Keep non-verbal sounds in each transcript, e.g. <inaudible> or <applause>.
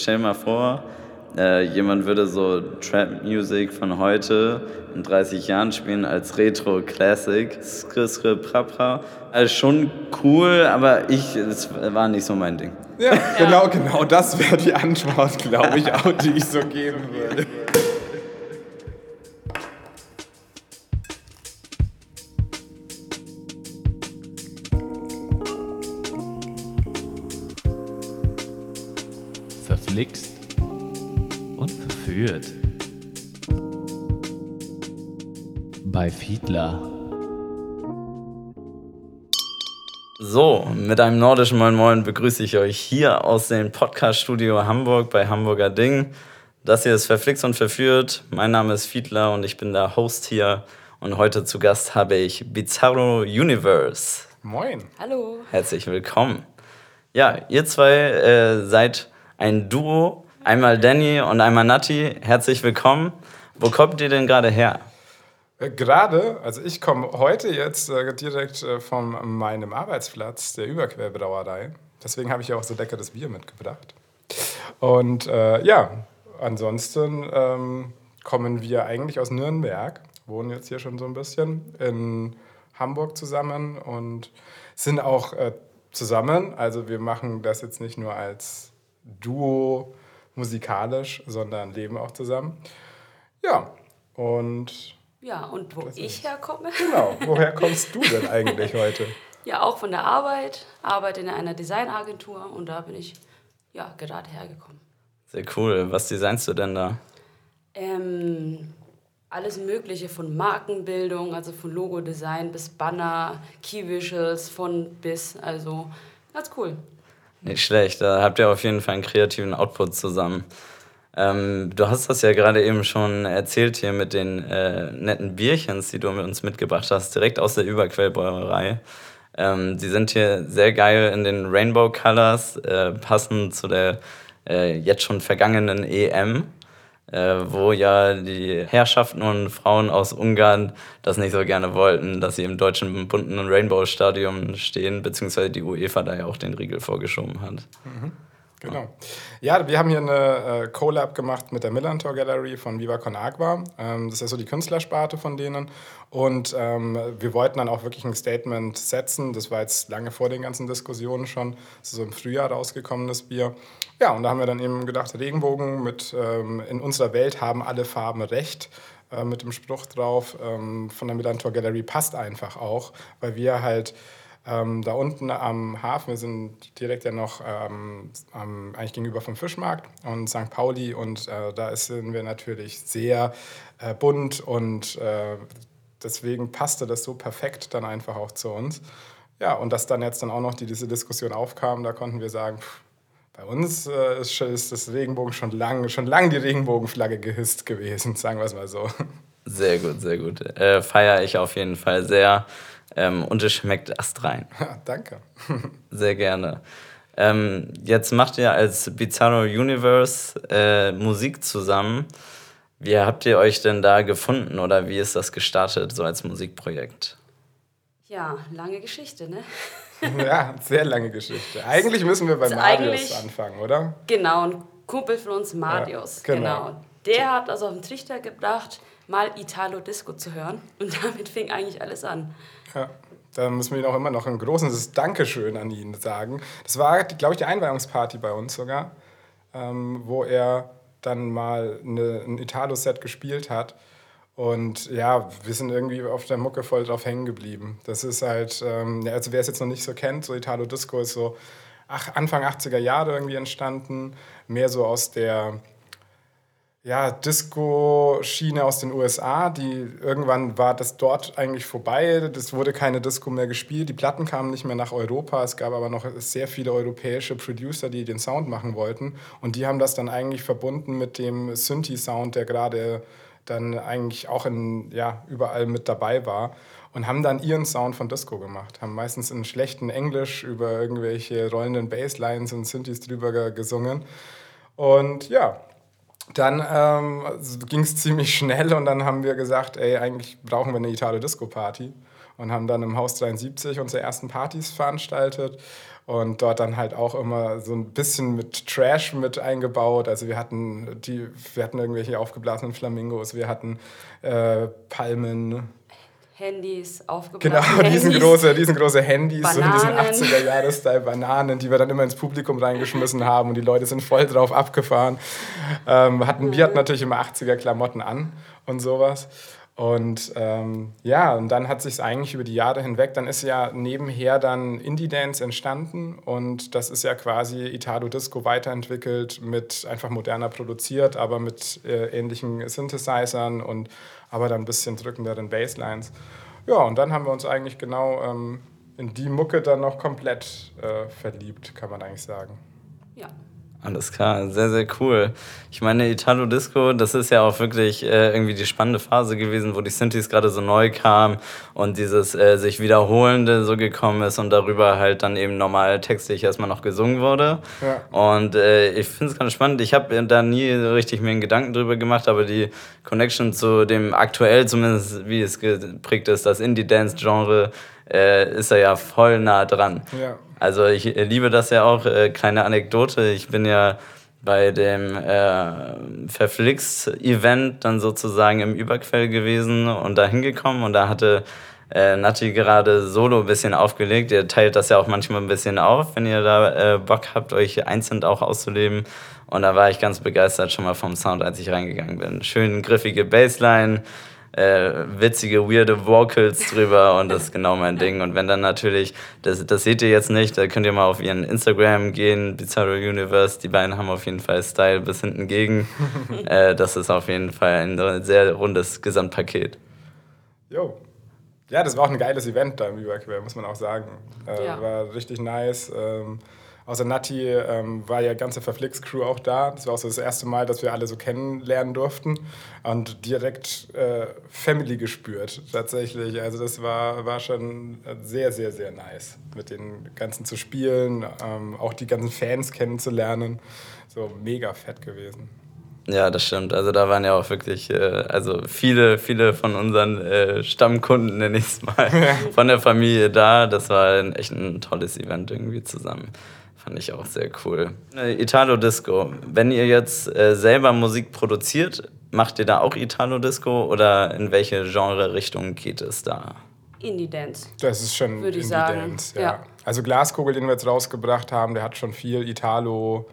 Stell dir mal vor, äh, jemand würde so Trap-Music von heute in 30 Jahren spielen als Retro-Classic. Skr, skr, prapra. Also schon cool, aber ich, es war nicht so mein Ding. Ja, genau, genau. Das wäre die Antwort, glaube ich, auch, die ich so geben würde. Bei Fiedler. So, mit einem nordischen Moin Moin begrüße ich euch hier aus dem Podcast-Studio Hamburg bei Hamburger Ding. Das hier ist Verflixt und Verführt. Mein Name ist Fiedler und ich bin der Host hier. Und heute zu Gast habe ich Bizarro Universe. Moin. Hallo. Herzlich willkommen. Ja, ihr zwei äh, seid ein Duo. Einmal Danny und einmal Nati. Herzlich willkommen. Wo kommt ihr denn gerade her? Äh, Gerade, also ich komme heute jetzt äh, direkt äh, von meinem Arbeitsplatz, der Überquerbrauerei. Deswegen habe ich ja auch so leckeres Bier mitgebracht. Und äh, ja, ansonsten ähm, kommen wir eigentlich aus Nürnberg, wohnen jetzt hier schon so ein bisschen in Hamburg zusammen und sind auch äh, zusammen. Also wir machen das jetzt nicht nur als Duo musikalisch, sondern leben auch zusammen. Ja, und Ja, und wo ich herkomme? genau, woher <laughs> kommst du denn eigentlich heute? Ja, auch von der Arbeit. Arbeite in einer Designagentur und da bin ich ja gerade hergekommen. Sehr cool. Was designst du denn da? Ähm, alles Mögliche von Markenbildung, also von Logodesign bis Banner, Key-Visuals, von bis. Also ganz cool. Nicht schlecht. Da habt ihr auf jeden Fall einen kreativen Output zusammen. Ähm, du hast das ja gerade eben schon erzählt hier mit den äh, netten Bierchens, die du mit uns mitgebracht hast, direkt aus der Überquellbäuerei. Ähm, die sind hier sehr geil in den Rainbow Colors, äh, passend zu der äh, jetzt schon vergangenen EM, äh, wo ja die Herrschaften und Frauen aus Ungarn das nicht so gerne wollten, dass sie im deutschen bunten Rainbow Stadion stehen, beziehungsweise die UEFA da ja auch den Riegel vorgeschoben hat. Genau. Ja, wir haben hier eine äh, Collab gemacht mit der Millantor Gallery von Viva Con Agua. Ähm, das ist ja so die Künstlersparte von denen. Und ähm, wir wollten dann auch wirklich ein Statement setzen. Das war jetzt lange vor den ganzen Diskussionen schon. Das ist so im Frühjahr rausgekommenes Bier. Ja, und da haben wir dann eben gedacht, Regenbogen mit ähm, in unserer Welt haben alle Farben recht äh, mit dem Spruch drauf ähm, von der Millantor Gallery passt einfach auch, weil wir halt ähm, da unten am Hafen, wir sind direkt ja noch ähm, am, eigentlich gegenüber vom Fischmarkt und St. Pauli und äh, da sind wir natürlich sehr äh, bunt und äh, deswegen passte das so perfekt dann einfach auch zu uns. Ja, und dass dann jetzt dann auch noch die, diese Diskussion aufkam, da konnten wir sagen, pff, bei uns äh, ist, ist das Regenbogen schon lang, schon lang die Regenbogenflagge gehisst gewesen, <laughs> sagen wir es mal so. Sehr gut, sehr gut. Äh, Feiere ich auf jeden Fall sehr. Ähm, und es schmeckt astrein. Ja, danke. <laughs> Sehr gerne. Ähm, jetzt macht ihr als Bizarro Universe äh, Musik zusammen. Wie habt ihr euch denn da gefunden oder wie ist das gestartet, so als Musikprojekt? Ja, lange Geschichte, ne? <laughs> Ja, sehr lange Geschichte. Eigentlich müssen wir bei Marius anfangen, oder? Genau, ein Kumpel von uns, Marius. Ja, genau. genau. Der hat also auf den Trichter gebracht, mal Italo Disco zu hören. Und damit fing eigentlich alles an. Ja, da müssen wir ihm auch immer noch ein großes Dankeschön an ihn sagen. Das war, glaube ich, die Einweihungsparty bei uns sogar, ähm, wo er dann mal eine, ein Italo-Set gespielt hat. Und ja, wir sind irgendwie auf der Mucke voll drauf hängen geblieben. Das ist halt, ähm, also wer es jetzt noch nicht so kennt, so Italo Disco ist so ach, Anfang 80er Jahre irgendwie entstanden, mehr so aus der ja, Disco-Schiene aus den USA, die irgendwann war das dort eigentlich vorbei. Das wurde keine Disco mehr gespielt. Die Platten kamen nicht mehr nach Europa. Es gab aber noch sehr viele europäische Producer, die den Sound machen wollten. Und die haben das dann eigentlich verbunden mit dem Synthi-Sound, der gerade dann eigentlich auch in, ja, überall mit dabei war. Und haben dann ihren Sound von Disco gemacht. Haben meistens in schlechten Englisch über irgendwelche rollenden Basslines und Synthes drüber ge- gesungen. Und ja, dann ähm, ging es ziemlich schnell und dann haben wir gesagt, ey, eigentlich brauchen wir eine Italo-Disco-Party. Und haben dann im Haus 73 unsere ersten Partys veranstaltet. und dort dann halt auch immer so ein bisschen mit Trash mit eingebaut. Also wir hatten die, wir hatten irgendwelche aufgeblasenen Flamingos, wir hatten äh, Palmen. Handys, Genau, <laughs> aufgeblasene riesengroße, riesengroße Handys, so in diesen Bananen. 80er-Jahres-Style Bananen, die wir dann immer ins Publikum reingeschmissen haben und die Leute sind voll drauf abgefahren. Ähm, hatten, wir hatten natürlich immer 80er-Klamotten an und sowas. Und ähm, ja, und dann hat sich eigentlich über die Jahre hinweg, dann ist ja nebenher dann Indie-Dance entstanden und das ist ja quasi Italo-Disco weiterentwickelt, mit einfach moderner produziert, aber mit äh, ähnlichen Synthesizern und aber dann ein bisschen drückenderen Basslines. Ja, und dann haben wir uns eigentlich genau ähm, in die Mucke dann noch komplett äh, verliebt, kann man eigentlich sagen. Ja. Alles klar, sehr, sehr cool. Ich meine, Italo Disco, das ist ja auch wirklich äh, irgendwie die spannende Phase gewesen, wo die Synthes gerade so neu kamen und dieses äh, sich wiederholende so gekommen ist und darüber halt dann eben normal textlich erstmal noch gesungen wurde. Ja. Und äh, ich finde es ganz spannend. Ich habe da nie so richtig mir einen Gedanken drüber gemacht, aber die Connection zu dem aktuell, zumindest wie es geprägt ist, das Indie-Dance-Genre, äh, ist er ja voll nah dran. Ja. Also ich liebe das ja auch. Äh, kleine Anekdote. Ich bin ja bei dem äh, Verflixt-Event dann sozusagen im Überquell gewesen und da hingekommen und da hatte äh, Nati gerade solo ein bisschen aufgelegt. Ihr teilt das ja auch manchmal ein bisschen auf, wenn ihr da äh, Bock habt, euch einzeln auch auszuleben. Und da war ich ganz begeistert schon mal vom Sound, als ich reingegangen bin. Schön griffige Bassline, äh, witzige, weirde Vocals drüber und das ist genau mein Ding. Und wenn dann natürlich, das, das seht ihr jetzt nicht, da könnt ihr mal auf ihren Instagram gehen, Bizarro Universe, die beiden haben auf jeden Fall Style bis hinten gegen. <laughs> äh, das ist auf jeden Fall ein sehr rundes Gesamtpaket. Jo. Ja, das war auch ein geiles Event da im Überquer, muss man auch sagen. Äh, Ja. War richtig nice. Ähm, außer Nati ähm, war ja ganze Verflix-Crew auch da. Das war auch so das erste Mal, dass wir alle so kennenlernen durften und direkt äh, Family gespürt, tatsächlich. Also das war, war schon sehr, sehr, sehr nice, mit den ganzen zu spielen, ähm, auch die ganzen Fans kennenzulernen. So mega fett gewesen. Ja, das stimmt. Also da waren ja auch wirklich, äh, also viele, viele von unseren äh, Stammkunden, nenne ich es mal, <laughs> von der Familie da. Das war ein, echt ein tolles Event irgendwie zusammen. Fand ich auch sehr cool. Äh, Italo Disco. Wenn ihr jetzt äh, selber Musik produziert, macht ihr da auch Italo Disco oder in welche Genre-Richtung geht es da? Indie-Dance. Das ist schon Würde ich sagen, Indie-Dance, ja. ja. Also Glaskugel, den wir jetzt rausgebracht haben, der hat schon viel Italo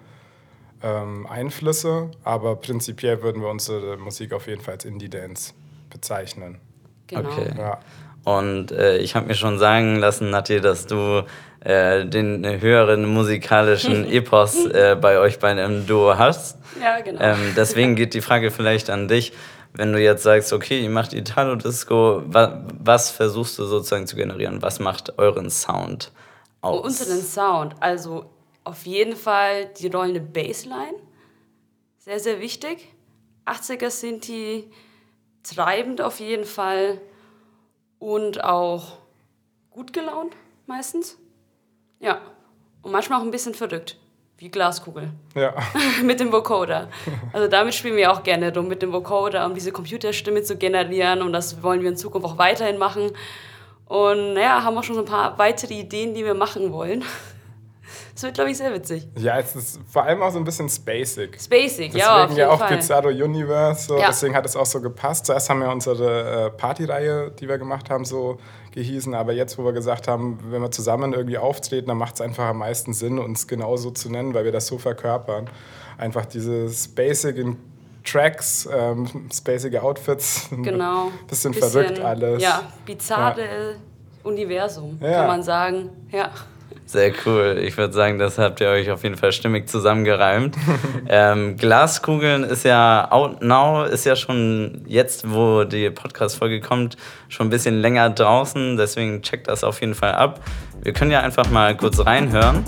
ähm, Einflüsse, aber prinzipiell würden wir unsere Musik auf jeden Fall als Indie-Dance bezeichnen. Genau. Okay. Ja. Und äh, ich habe mir schon sagen lassen, Nati, dass du äh, den höheren musikalischen <laughs> Epos äh, bei euch beiden im Duo hast. Ja, genau. Ähm, deswegen geht die Frage vielleicht an dich. Wenn du jetzt sagst, okay, ihr macht Italo-Disco, wa was versuchst du sozusagen zu generieren? Was macht euren Sound aus? Unseren Sound, also auf jeden Fall die rollende Bassline, sehr, sehr wichtig. 80er sind die treibend auf jeden Fall und auch gut gelaunt meistens. Ja, und manchmal auch ein bisschen verrückt, wie Glaskugel Ja. <laughs> mit dem Vocoder. Also damit spielen wir auch gerne rum mit dem Vocoder, um diese Computerstimme zu generieren und das wollen wir in Zukunft auch weiterhin machen. Und naja, haben auch schon so ein paar weitere Ideen, die wir machen wollen. Das wird, glaube ich, sehr witzig. ja, es ist vor allem auch so ein bisschen spacig. Spacig, Deswegen ja, jeden ja auch Fall. Pizarro Universe, so, Ja. deswegen hat es auch so gepasst. Zuerst haben wir unsere äh, Partyreihe, die wir gemacht haben, so gehießen, aber jetzt, wo wir gesagt haben, wenn wir zusammen irgendwie auftreten, dann macht es einfach am meisten Sinn, uns genauso zu nennen, weil wir das so verkörpern. Einfach dieses Basic in Tracks, ähm, spacige Outfits, <laughs> Genau. bisschen, verrückt alles. Ja, bizarre Universum, Ja. kann man sagen. Ja. Sehr cool. Ich würde sagen, das habt ihr euch auf jeden Fall stimmig zusammengereimt. <laughs> ähm, Glaskugeln ist ja out now, ist ja schon jetzt, wo die Podcast-Folge kommt, schon ein bisschen länger draußen. Deswegen checkt das auf jeden Fall ab. Wir können ja einfach mal kurz reinhören.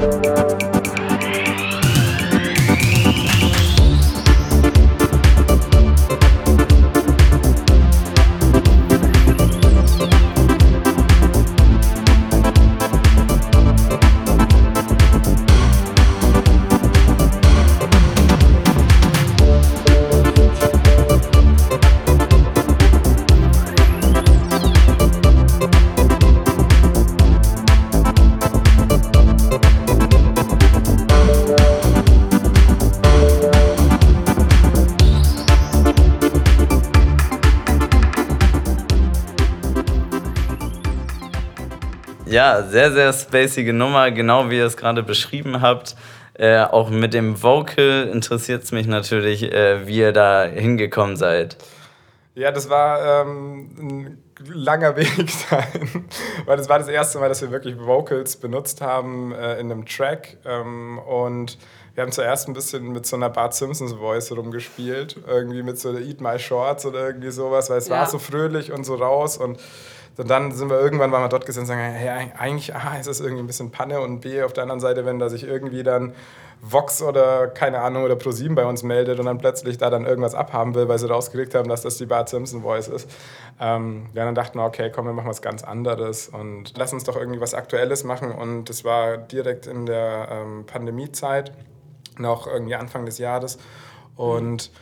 Música Ja, sehr, sehr spacige Nummer, genau wie ihr es gerade beschrieben habt. Äh, auch mit dem Vocal interessiert es mich natürlich, äh, wie ihr da hingekommen seid. Ja, das war ähm, ein langer <laughs> Weg dahin, weil das war das erste Mal, dass wir wirklich Vocals benutzt haben äh, in einem Track. Ähm, und wir haben zuerst ein bisschen mit so einer Bart Simpsons Voice rumgespielt, irgendwie mit so Eat My Shorts oder irgendwie sowas, weil es Ja. war so fröhlich und so raus und und dann sind wir irgendwann waren wir dort gesessen und sagen, hey, eigentlich A, ist es irgendwie ein bisschen Panne und B, auf der anderen Seite, wenn da sich irgendwie dann Vox oder keine Ahnung oder ProSieben bei uns meldet und dann plötzlich da dann irgendwas abhaben will, weil sie rausgekriegt haben, dass das die Bart Simpson Voice ist. Ähm, ja, dann dachten wir, okay, komm, wir machen was ganz anderes und lass uns doch irgendwie was Aktuelles machen und das war direkt in der ähm, Pandemiezeit, noch irgendwie Anfang des Jahres und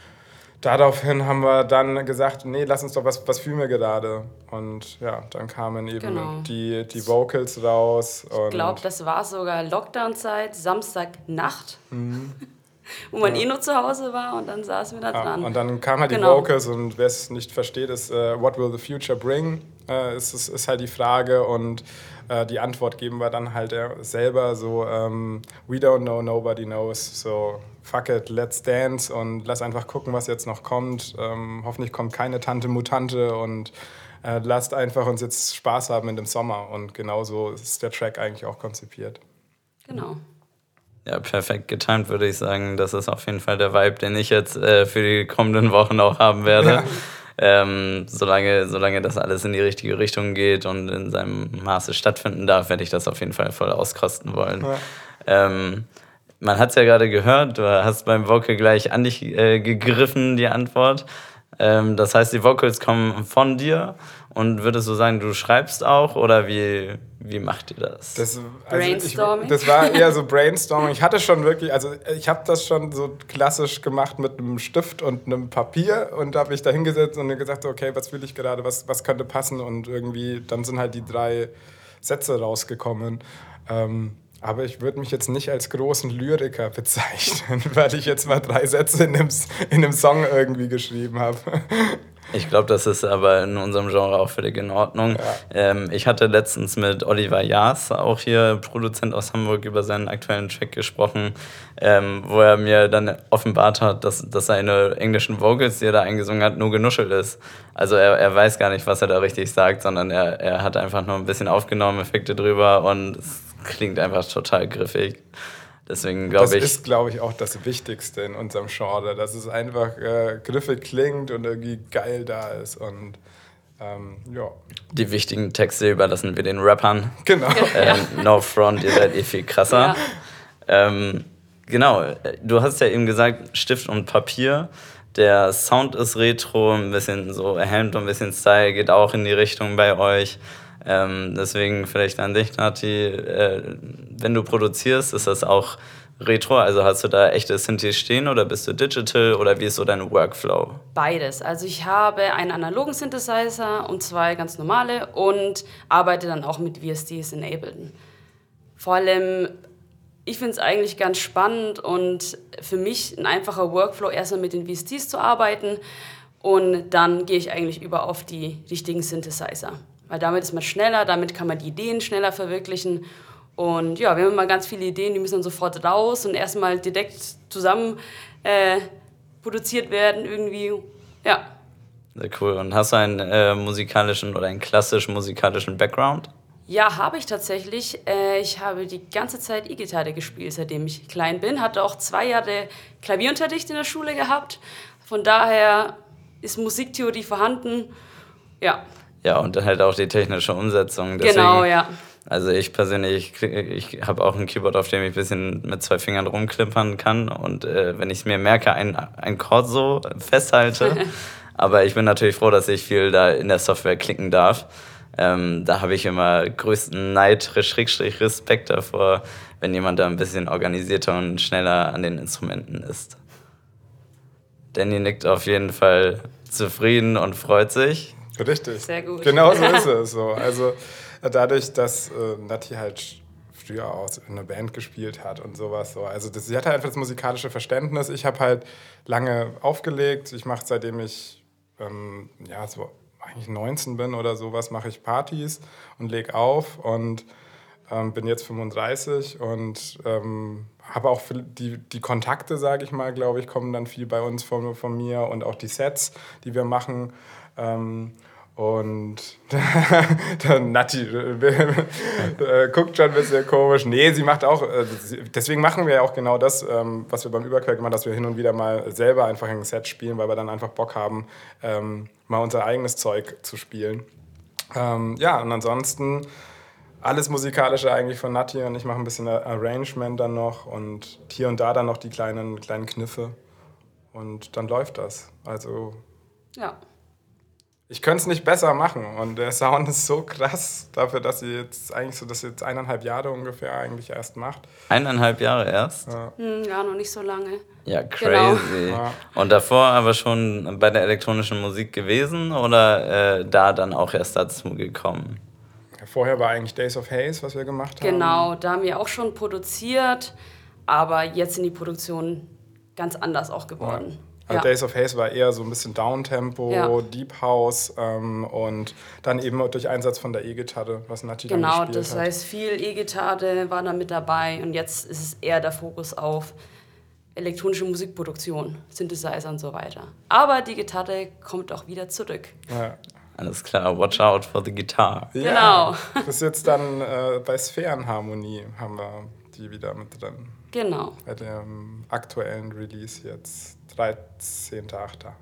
Daraufhin haben wir dann gesagt, nee, lass uns doch was, was fühlen wir gerade. Und ja, dann kamen eben Genau. die, die Vocals raus. Ich glaube, das war sogar Lockdown-Zeit, Samstagnacht, Mhm. <laughs> wo man eh nur zu Hause war und dann saßen wir da Ja, dran. und dann kamen halt die Genau. Vocals und wer es nicht versteht, ist äh, What will the future bring? Äh, ist, ist, ist halt die Frage und äh, die Antwort geben wir dann halt selber so ähm, We don't know, nobody knows. So fuck it, let's dance und lass einfach gucken, was jetzt noch kommt. Ähm, hoffentlich kommt keine Tante Mutante und äh, lasst einfach uns jetzt Spaß haben in dem Sommer und genauso ist der Track eigentlich auch konzipiert. genau. Ja, perfekt getimt, würde ich sagen. Das ist auf jeden Fall der Vibe, den ich jetzt äh, für die kommenden Wochen auch haben werde. Ähm, solange, solange das alles in die richtige Richtung geht und in seinem Maße stattfinden darf, werde ich das auf jeden Fall voll auskosten wollen. Ähm, man hat es ja gerade gehört, du hast beim Vocal gleich an dich äh, gegriffen, die Antwort. Ähm, das heißt, die Vocals kommen von dir und würdest du sagen, du schreibst auch oder wie, wie macht ihr das? Das, Brainstorming? Ich, das war eher so <laughs> Brainstorming. Ich hatte schon wirklich, also ich habe das schon so klassisch gemacht mit einem Stift und einem Papier und habe mich da hingesetzt und mir gesagt, okay, was will ich gerade, was, was könnte passen und irgendwie, dann sind halt die drei Sätze rausgekommen. Ähm, aber ich würde mich jetzt nicht als großen Lyriker bezeichnen, <laughs> weil ich jetzt mal drei Sätze in einem, in einem Song irgendwie geschrieben habe. <laughs> Ich glaube, das ist aber in unserem Genre auch völlig in Ordnung. Ähm, ich hatte letztens mit Oliver Jaas, auch hier Produzent aus Hamburg, über seinen aktuellen Track gesprochen, ähm, wo er mir dann offenbart hat, dass, dass seine englischen Vocals, die er da eingesungen hat, nur genuschelt ist. Also er, er weiß gar nicht, was er da richtig sagt, sondern er, er hat einfach nur ein bisschen aufgenommen, Effekte drüber und es klingt einfach total griffig. Deswegen Das glaube ich. ist, glaube ich, auch das Wichtigste in unserem Genre, dass es einfach äh, griffig klingt und irgendwie geil da ist. Und ähm, ja, Die wichtigen Texte überlassen wir den Rappern. genau. Ähm, no front, ihr seid eh viel krasser. Ja. Ähm, genau, du hast ja eben gesagt, Stift und Papier. Der Sound ist retro, ein bisschen so Hemd und ein bisschen Style geht auch in die Richtung bei euch. Ähm, deswegen vielleicht an dich, Nati, äh, wenn du produzierst, ist das auch retro? Also hast du da echte Synthes stehen oder bist du digital oder wie ist so dein Workflow? Beides. Also ich habe einen analogen Synthesizer und zwei ganz normale und arbeite dann auch mit VSTs in Ableton. Vor allem, ich finde es eigentlich ganz spannend und für mich ein einfacher Workflow, erstmal mit den VSTs zu arbeiten und dann gehe ich eigentlich über auf die richtigen Synthesizer. Weil damit ist man schneller, damit kann man die Ideen schneller verwirklichen. Und ja, wir haben immer ganz viele Ideen, die müssen dann sofort raus und erstmal direkt zusammen äh, produziert werden irgendwie. Ja, Sehr cool. Und hast du einen äh, musikalischen oder einen klassischen musikalischen Background? Ja, habe ich tatsächlich. Äh, ich habe die ganze Zeit E-Gitarre gespielt, seitdem ich klein bin. Hatte auch zwei Jahre Klavierunterricht in der Schule gehabt. Von daher ist Musiktheorie vorhanden. Ja, Ja, und halt auch die technische Umsetzung. Deswegen, genau, ja. Also ich persönlich, ich habe auch ein Keyboard, auf dem ich ein bisschen mit zwei Fingern rumklimpern kann. Und äh, wenn ich mir merke, ein, ein Chord so festhalte. <laughs> Aber ich bin natürlich froh, dass ich viel da in der Software klicken darf. Ähm, da habe ich immer größten Neid, Schrägstrich, Respekt davor, wenn jemand da ein bisschen organisierter und schneller an den Instrumenten ist. Danny nickt auf jeden Fall zufrieden und freut sich. Richtig. Sehr gut. Genau so <laughs> ist es. So. Also äh, dadurch, dass äh, Nati halt früher auch in einer Band gespielt hat und sowas. So. Also das, sie hatte einfach das musikalische Verständnis. Ich habe halt lange aufgelegt. Ich mache seitdem ich ähm, ja, so eigentlich 19 bin oder sowas, mache ich Partys und lege auf und ähm, bin jetzt 35 und ähm, habe auch die, die Kontakte, sage ich mal, glaube ich, kommen dann viel bei uns von, von mir und auch die Sets, die wir machen. Ähm, und <laughs> der Nati äh, guckt schon ein bisschen komisch. Nee, sie macht auch, äh, deswegen machen wir ja auch genau das, ähm, was wir beim Überquell gemacht haben, dass wir hin und wieder mal selber einfach ein Set spielen, weil wir dann einfach Bock haben, ähm, mal unser eigenes Zeug zu spielen. Ähm, ja, und ansonsten alles Musikalische eigentlich von Nati und ich mache ein bisschen Arrangement dann noch und hier und da dann noch die kleinen, kleinen Kniffe. Und dann läuft das. Also. Ja ich könnte es nicht besser machen. Und der Sound ist so krass dafür, dass sie jetzt eigentlich so, dass sie jetzt eineinhalb Jahre ungefähr eigentlich erst macht. Eineinhalb Jahre erst? Ja, hm, ja noch nicht so lange. Ja, genau. crazy. Genau. Und davor aber schon bei der elektronischen Musik gewesen oder äh, da dann auch erst dazu gekommen? Vorher war eigentlich Days of Haze, was wir gemacht haben. Genau, da haben wir auch schon produziert, aber jetzt sind die Produktionen ganz anders auch geworden. Ja. Also ja. Days of Haze war eher so ein bisschen Downtempo, ja. Deep House ähm, und dann eben durch Einsatz von der E-Gitarre, was Nati genau, dann gespielt das heißt viel E-Gitarre war da mit dabei und jetzt ist es eher der Fokus auf elektronische Musikproduktion, Synthesizer und so weiter. Aber die Gitarre kommt auch wieder zurück. Ja. Alles klar, watch out for the guitar. Ja, genau. Bis jetzt dann äh, bei Sphärenharmonie haben wir die wieder mit drin. Genau. Bei dem aktuellen Release jetzt 13.8.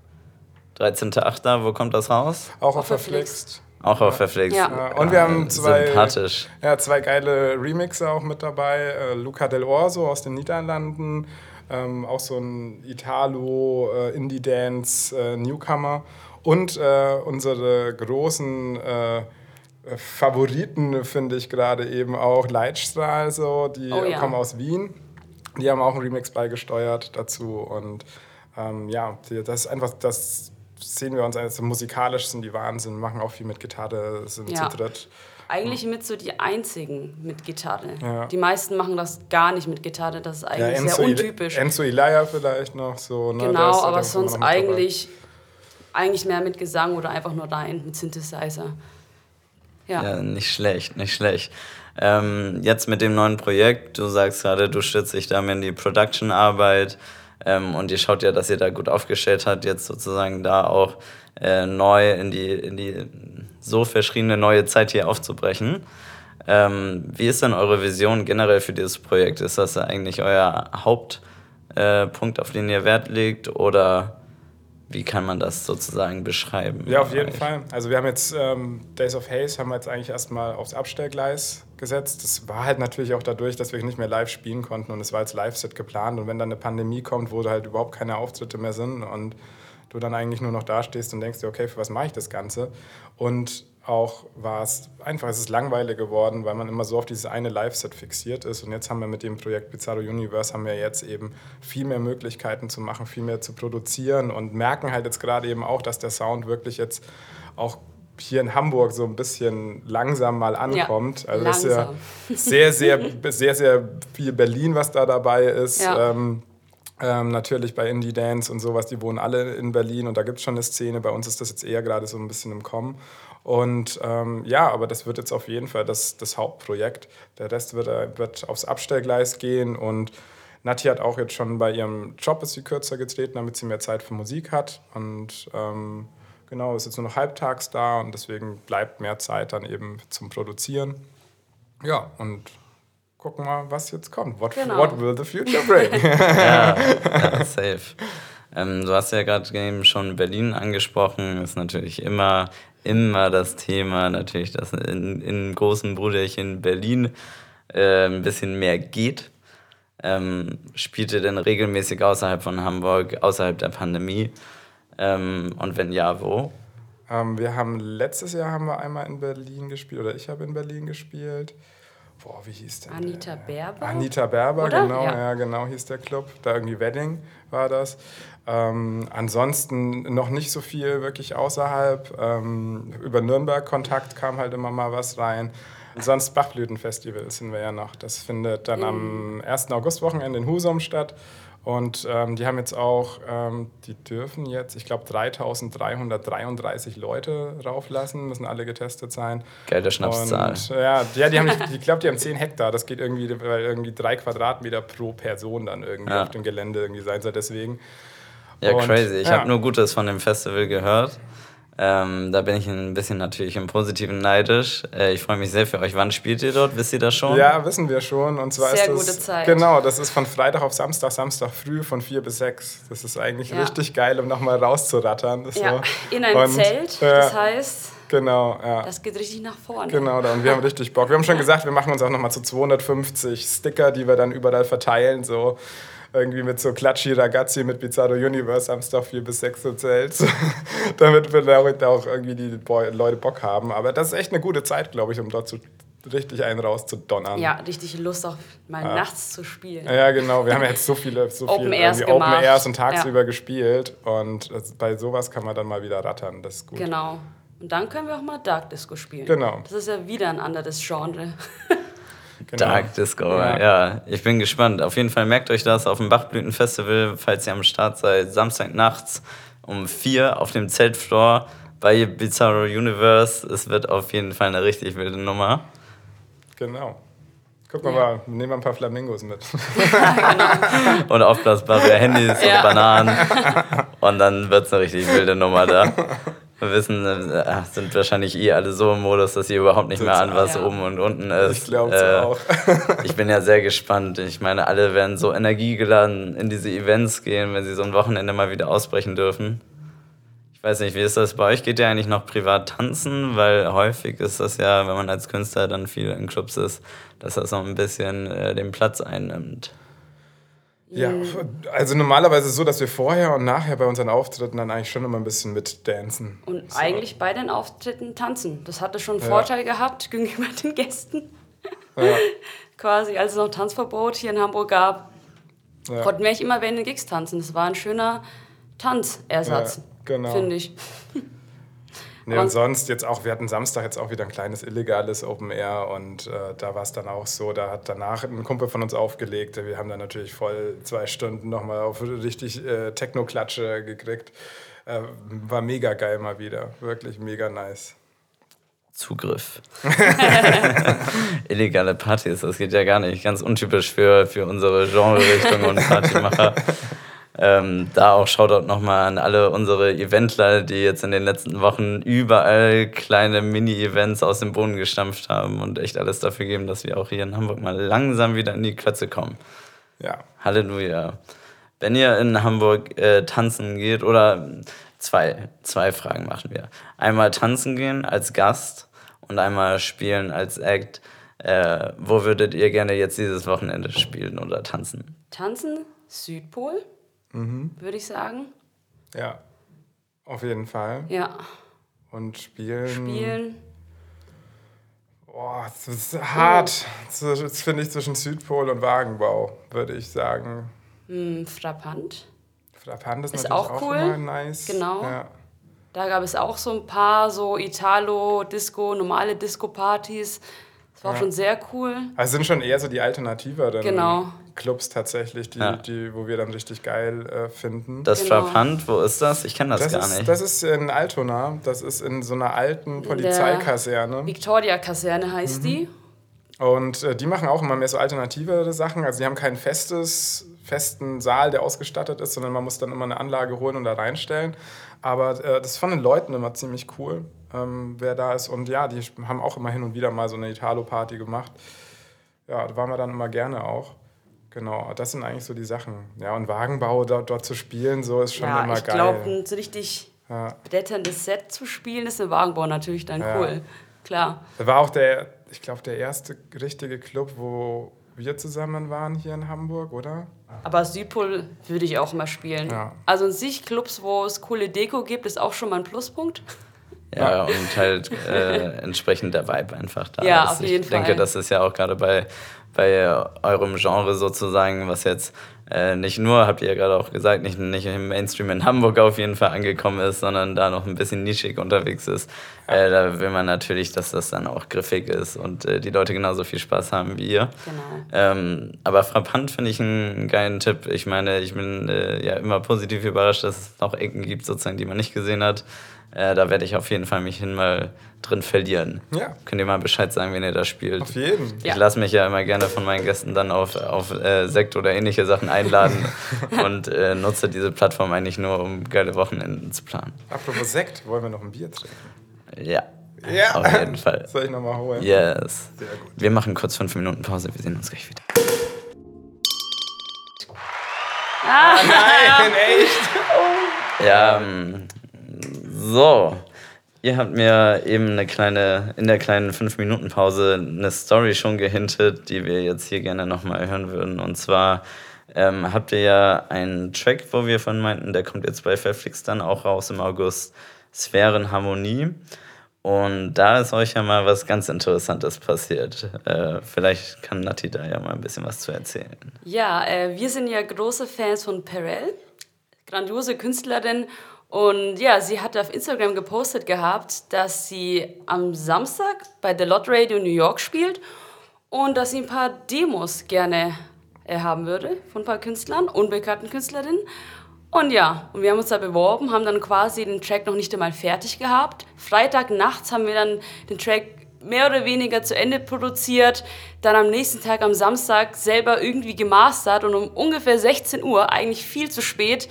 13.8. Wo kommt das raus? Auch auf Verflixt. Auch auf Verflixt. Ja. ja. Und wir haben zwei, Sympathisch. Ja, zwei geile Remixer auch mit dabei. Äh, Luca Del Orso aus den Niederlanden. Ähm, auch so ein Italo, äh, äh. Und äh, unsere großen äh, Favoriten finde ich gerade eben auch Leitstrahl, so, die oh, ja. kommen aus Wien. Die haben auch einen Remix beigesteuert dazu und ähm, ja, das ist einfach, das sehen wir uns als musikalisch sind die Wahnsinn, machen auch viel mit Gitarre, sind ja. zu dritt. Eigentlich mit so die einzigen mit Gitarre. Ja. Die meisten machen das gar nicht mit Gitarre, das ist eigentlich ja, sehr untypisch. Enzo Ilaya vielleicht noch so. Ne? Genau, aber sonst eigentlich, eigentlich mehr mit Gesang oder einfach nur rein mit Synthesizer. Ja. ja, nicht schlecht, nicht schlecht. Ähm, jetzt mit dem neuen Projekt, du sagst gerade, du stützt dich da in die Production-Arbeit. Ähm, und ihr schaut ja, dass ihr da gut aufgestellt habt, jetzt sozusagen da auch äh, neu in die, in die so verschriebene neue Zeit hier aufzubrechen. Ähm, wie ist denn eure Vision generell für dieses Projekt? Ist das eigentlich euer Hauptpunkt, äh, auf den ihr Wert legt oder wie kann man das sozusagen beschreiben? Ja, auf jeden Fall. Also wir haben jetzt ähm, Days of Haze haben wir jetzt eigentlich erstmal aufs Abstellgleis gesetzt. Das war halt natürlich auch dadurch, dass wir nicht mehr live spielen konnten und es war als Live-Set geplant. Und wenn dann eine Pandemie kommt, wo halt überhaupt keine Auftritte mehr sind und du dann eigentlich nur noch dastehst und denkst dir, okay, für was mache ich das Ganze? Und auch war es einfach, es ist langweilig geworden, weil man immer so auf dieses eine Live-Set fixiert ist. Und jetzt haben wir mit dem Projekt Bizarro Universe haben wir jetzt eben viel mehr Möglichkeiten zu machen, viel mehr zu produzieren und merken halt jetzt gerade eben auch, dass der Sound wirklich jetzt auch hier in Hamburg so ein bisschen langsam mal ankommt. Ja, also das ist ja sehr, sehr, sehr, sehr viel Berlin, was da dabei ist. Ja. Ähm, ähm, natürlich bei Indie Dance und sowas, die wohnen alle in Berlin und da gibt es schon eine Szene. Bei uns ist das jetzt eher gerade so ein bisschen im Kommen. Und ähm, ja, aber das wird jetzt auf jeden Fall das, das Hauptprojekt. Der Rest wird, äh, wird aufs Abstellgleis gehen und Nati hat auch jetzt schon bei ihrem Job ist sie kürzer getreten, damit sie mehr Zeit für Musik hat. Und ähm, genau, ist jetzt nur noch halbtags da und deswegen bleibt mehr Zeit dann eben zum Produzieren. Ja, und gucken mal, was jetzt kommt. What, genau. what will the future bring? ja, <laughs> ja, safe. Ähm, du hast ja gerade eben schon Berlin angesprochen, ist natürlich immer immer das Thema, natürlich, dass in, in großen Bruderchen Berlin äh, ein bisschen mehr geht. Ähm, spielt ihr denn regelmäßig außerhalb von Hamburg, außerhalb der Pandemie? Ähm, und wenn ja, wo? Ähm, wir haben letztes Jahr haben wir einmal in Berlin gespielt, oder ich habe in Berlin gespielt. Boah, wie hieß der? Anita Berber? Anita Berber, Oder? genau, ja. ja. genau hieß der Club. Da irgendwie Wedding war das. Ähm, ansonsten noch nicht so viel wirklich außerhalb. Ähm, über Nürnberg Kontakt kam halt immer mal was rein. Sonst Bachblütenfestival sind wir ja noch. Das findet dann mhm. am 1. Augustwochenende in Husum statt. Und ähm, die haben jetzt auch, ähm, die dürfen jetzt, ich glaube, 3333 Leute rauflassen, müssen alle getestet sein. Geile Schnapszahl. Und, ja, ja, die haben, <laughs> ich glaube, die haben 10 Hektar. Das geht irgendwie, weil irgendwie drei Quadratmeter pro Person dann irgendwie Ja. auf dem Gelände irgendwie sein soll. Deswegen. Ja, Und, crazy. Ich ja. habe nur Gutes von dem Festival gehört. Ähm, da bin ich ein bisschen natürlich im Positiven neidisch. Äh, ich freue mich sehr für euch. Wann spielt ihr dort? Wisst ihr das schon? Ja, wissen wir schon. Und zwar Sehr ist das, gute Zeit. Genau, das ist von Freitag auf Samstag, Samstag früh von 4 bis 6. Das ist eigentlich Ja. richtig geil, um nochmal rauszurattern. Das Ja, so. in einem Und, Zelt. ja, Das heißt, Genau, ja. das geht richtig nach vorne. Genau, da- und wir haben <laughs> richtig Bock. Wir haben schon gesagt, wir machen uns auch nochmal zu 250 Sticker, die wir dann überall verteilen, so irgendwie mit so Klatschi Ragazzi mit Bizarro Universe Samstag 4 bis 6 im Zelt, damit wir da auch irgendwie die Leute Bock haben. Aber das ist echt eine gute Zeit, glaube ich, um dort zu, richtig einen rauszudonnern. Ja, richtig Lust auch mal nachts zu spielen. Ja, genau. Wir haben ja jetzt so viele <laughs> so Open viel Airs Open. Airs und tagsüber Ja. gespielt. Und bei sowas kann man dann mal wieder rattern. Das ist gut. Genau. Und dann können wir auch mal Dark Disco spielen. Genau. Das ist ja wieder ein anderes Genre. <laughs> Genau. Dark Disco, Ja. ja. Ich bin gespannt. Auf jeden Fall merkt euch das auf dem Bachblütenfestival, falls ihr am Start seid, Samstag nachts um 4 auf dem Zeltfloor bei Bizarro Universe. Es wird auf jeden Fall eine richtig wilde Nummer. Genau. Gucken wir Ja. mal, nehmen wir ein paar Flamingos mit. <laughs> Und aufblasbare Handys Ja. und Bananen. Und dann wird es eine richtig wilde Nummer da. <laughs> Wir wissen, äh, sind wahrscheinlich eh alle so im Modus, dass ihr überhaupt nicht mehr an, was Ja. oben und unten ist. Ich glaube Äh, auch. <laughs> Ich bin ja sehr gespannt. Ich meine, alle werden so energiegeladen in diese Events gehen, wenn sie so ein Wochenende mal wieder ausbrechen dürfen. Ich weiß nicht, wie ist das bei euch? Geht ihr eigentlich noch privat tanzen? Weil häufig ist das ja, wenn man als Künstler dann viel in Clubs ist, dass das so ein bisschen äh, den Platz einnimmt. Ja, also normalerweise ist so, dass wir vorher und nachher bei unseren Auftritten dann eigentlich schon immer ein bisschen mitdancen. Und eigentlich bei den Auftritten tanzen. Das hatte schon einen Vorteil gehabt <laughs> gegenüber den Gästen. Ja, <laughs> Quasi, als es noch Tanzverbot hier in Hamburg gab, ja. konnten wir eigentlich immer während den Gigs tanzen. Das war ein schöner Tanzersatz, Ja, genau. finde ich. <laughs> Nee, und sonst jetzt auch, wir hatten Samstag jetzt auch wieder ein kleines illegales Open Air und äh, da war es dann auch so, da hat danach ein Kumpel von uns aufgelegt. Wir haben dann natürlich voll zwei Stunden nochmal auf richtig äh, Techno-Klatsche gekriegt. Äh, war mega geil mal wieder, wirklich mega nice. Zugriff. <laughs> Illegale Partys, das geht ja gar nicht. Ganz untypisch für, für unsere Genre-Richtung und Partymacher. <laughs> Ähm, da auch Shoutout nochmal an alle unsere Eventler, die jetzt in den letzten Wochen überall kleine Mini-Events aus dem Boden gestampft haben und echt alles dafür geben, dass wir auch hier in Hamburg mal langsam wieder in die Klötze kommen. Ja, Halleluja. Wenn ihr in Hamburg äh, tanzen geht, oder zwei, zwei Fragen machen wir. Einmal tanzen gehen als Gast und einmal spielen als Act. Äh, wo würdet ihr gerne jetzt dieses Wochenende spielen oder tanzen? Tanzen, Südpol, Mhm. würde ich sagen. ja, auf jeden Fall. Ja, Und spielen. spielen. Boah, das ist hart. Das das finde ich zwischen Südpol und Wagenbau, würde ich sagen. Hm, frappant. Frappant ist, Ist natürlich auch auch, cool. immer nice. Genau. Ja. Da gab es auch so ein paar so Italo, Disco, normale Disco-Partys. Das war Ja. schon sehr cool. Also sind schon eher so die alternativeren Genau. Clubs tatsächlich, die, Ja. die, wo wir dann richtig geil äh, finden. Das Genau. Frappant, wo ist das? Ich kenne das, Das gar ist, nicht. das ist in Altona, das ist in so einer alten Polizeikaserne. Victoria-Kaserne heißt Mhm. die. Und äh, die machen auch immer mehr so alternativere Sachen. Also die haben keinen festes, festen Saal, der ausgestattet ist, sondern man muss dann immer eine Anlage holen und da reinstellen. Aber äh, das ist von den Leuten immer ziemlich cool, ähm, wer da ist. Und ja, die haben auch immer hin und wieder mal so eine Italo-Party gemacht. Ja, da waren wir dann immer gerne auch. Genau, das sind eigentlich so die Sachen. Ja, und Wagenbau dort, dort zu spielen, so ist schon ja, immer ich geil. glaube, ein so richtig Ja. blätterndes Set zu spielen, ist im Wagenbau natürlich dann Ja. cool. Klar. Da war auch der, ich glaube, der erste richtige Club, wo wir zusammen waren hier in Hamburg, oder? Aber Südpol würde ich auch mal spielen. Ja. Also in sich Clubs, wo es coole Deko gibt, ist auch schon mal ein Pluspunkt. <laughs> Ja, und halt äh, entsprechend der Vibe einfach da Ja, ist. auf jeden ich denke, Fall. das ist ja auch gerade bei, bei eurem Genre sozusagen, was jetzt äh, nicht nur, habt ihr ja gerade auch gesagt, nicht, nicht im Mainstream in Hamburg auf jeden Fall angekommen ist, sondern da noch ein bisschen nischig unterwegs ist. Äh, da will man natürlich, dass das dann auch griffig ist und äh, die Leute genauso viel Spaß haben wie ihr. Genau. Ähm, aber frappant finde ich einen geilen Tipp. Ich meine, ich bin äh, ja immer positiv überrascht, dass es noch Ecken gibt, sozusagen, die man nicht gesehen hat. Äh, da werde ich auf jeden Fall mich hin mal drin verlieren. Ja. Könnt ihr mal Bescheid sagen, wenn ihr da spielt? Auf jeden. Ich Ja. lasse mich ja immer gerne von meinen Gästen dann auf, auf äh, Sekt oder ähnliche Sachen einladen <laughs> und äh, nutze diese Plattform eigentlich nur, um geile Wochenenden zu planen. Apropos Sekt, wollen wir noch ein Bier trinken? Ja, Ja. auf jeden Fall. <laughs> Soll ich nochmal holen? Yes. Sehr gut. Wir machen kurz fünf Minuten Pause, wir sehen uns gleich wieder. Nein, echt? Ja, ähm, so. Ihr habt mir eben eine kleine, in der kleinen 5-Minuten-Pause eine Story schon gehintet, die wir jetzt hier gerne nochmal hören würden. Und zwar ähm, habt ihr ja einen Track, wo wir von meinten, der kommt jetzt bei Fairflix dann auch raus im August, Sphärenharmonie. Und da ist euch ja mal was ganz Interessantes passiert. Äh, vielleicht kann Nati da ja mal ein bisschen was zu erzählen. Ja, äh, wir sind ja große Fans von Perel, grandiose Künstlerin. Und ja, sie hatte auf Instagram gepostet gehabt, dass sie am Samstag bei The Lot Radio New York spielt und dass sie ein paar Demos gerne äh, haben würde von ein paar Künstlern, unbekannten Künstlerinnen. Und ja, und wir haben uns da beworben, haben dann quasi den Track noch nicht einmal fertig gehabt. Freitag nachts haben wir dann den Track mehr oder weniger zu Ende produziert, dann am nächsten Tag am Samstag selber irgendwie gemastert und um ungefähr 16 Uhr, eigentlich viel zu spät,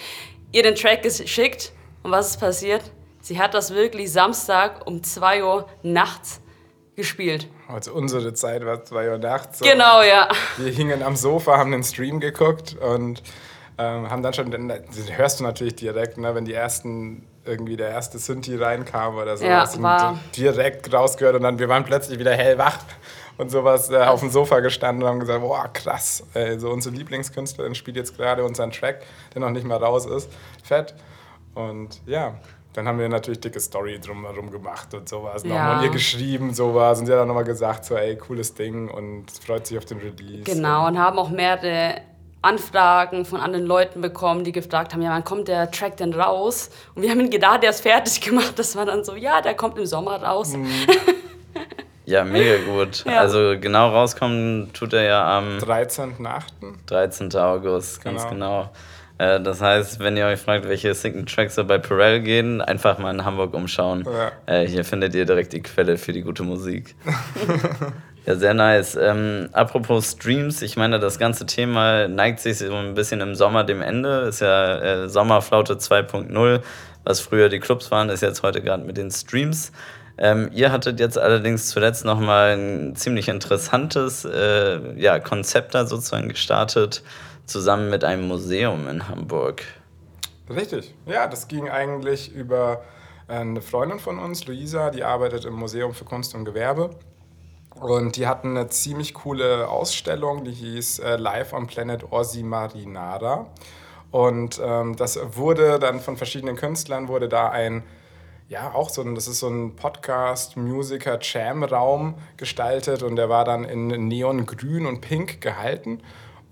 ihr den Track geschickt. Und was ist passiert? Sie hat das wirklich Samstag um 2 Uhr nachts gespielt. Also unsere Zeit war 2 Uhr nachts. so. Genau, ja. Wir hingen am Sofa, haben den Stream geguckt und ähm, haben dann schon, das hörst du natürlich direkt, ne, wenn die ersten, irgendwie der erste Synthi reinkam oder so, Ja, war- direkt rausgehört und dann, wir waren plötzlich wieder hellwach und sowas äh, auf dem Sofa gestanden und haben gesagt, boah, krass, ey, so unsere Lieblingskünstlerin spielt jetzt gerade unseren Track, der noch nicht mal raus ist, fett. Und ja, dann haben wir natürlich dicke Story drumherum gemacht und sowas. Ja. Nochmal ihr geschrieben, sowas. Und sie hat dann nochmal gesagt, so, ey, cooles Ding und freut sich auf den Release. Genau, und haben auch mehrere Anfragen von anderen Leuten bekommen, die gefragt haben, ja, wann kommt der Track denn raus? Und wir haben ihn gedacht, der ist fertig gemacht. Das war dann so, ja, der kommt im Sommer raus. <laughs> Ja, mega gut. Ja. Also genau rauskommen tut er ja am 13.8. 13. August, ganz Genau. genau. Äh, Das heißt, wenn ihr euch fragt, welche Single Tracks so bei Perel gehen, einfach mal in Hamburg umschauen. Ja. Äh, Hier findet ihr direkt die Quelle für die gute Musik. <laughs> ja, sehr nice. Ähm, apropos Streams, ich meine, das ganze Thema neigt sich so ein bisschen im Sommer dem Ende. Ist ja äh, Sommerflaute 2.0. Was früher die Clubs waren, ist jetzt heute gerade mit den Streams. Ähm, ihr hattet jetzt allerdings zuletzt nochmal ein ziemlich interessantes äh, ja, Konzept da sozusagen gestartet, zusammen mit einem Museum in Hamburg. Richtig. Ja, das ging eigentlich über äh, eine Freundin von uns, Luisa, die arbeitet im Museum für Kunst und Gewerbe. Und die hatten eine ziemlich coole Ausstellung, die hieß äh, Live on Planet Orsi Marinara. Und ähm, das wurde dann von verschiedenen Künstlern, wurde da ein, ja, auch so ein, das ist so ein Podcast, Musiker, Jam-Raum gestaltet und der war dann in Neongrün und Pink gehalten.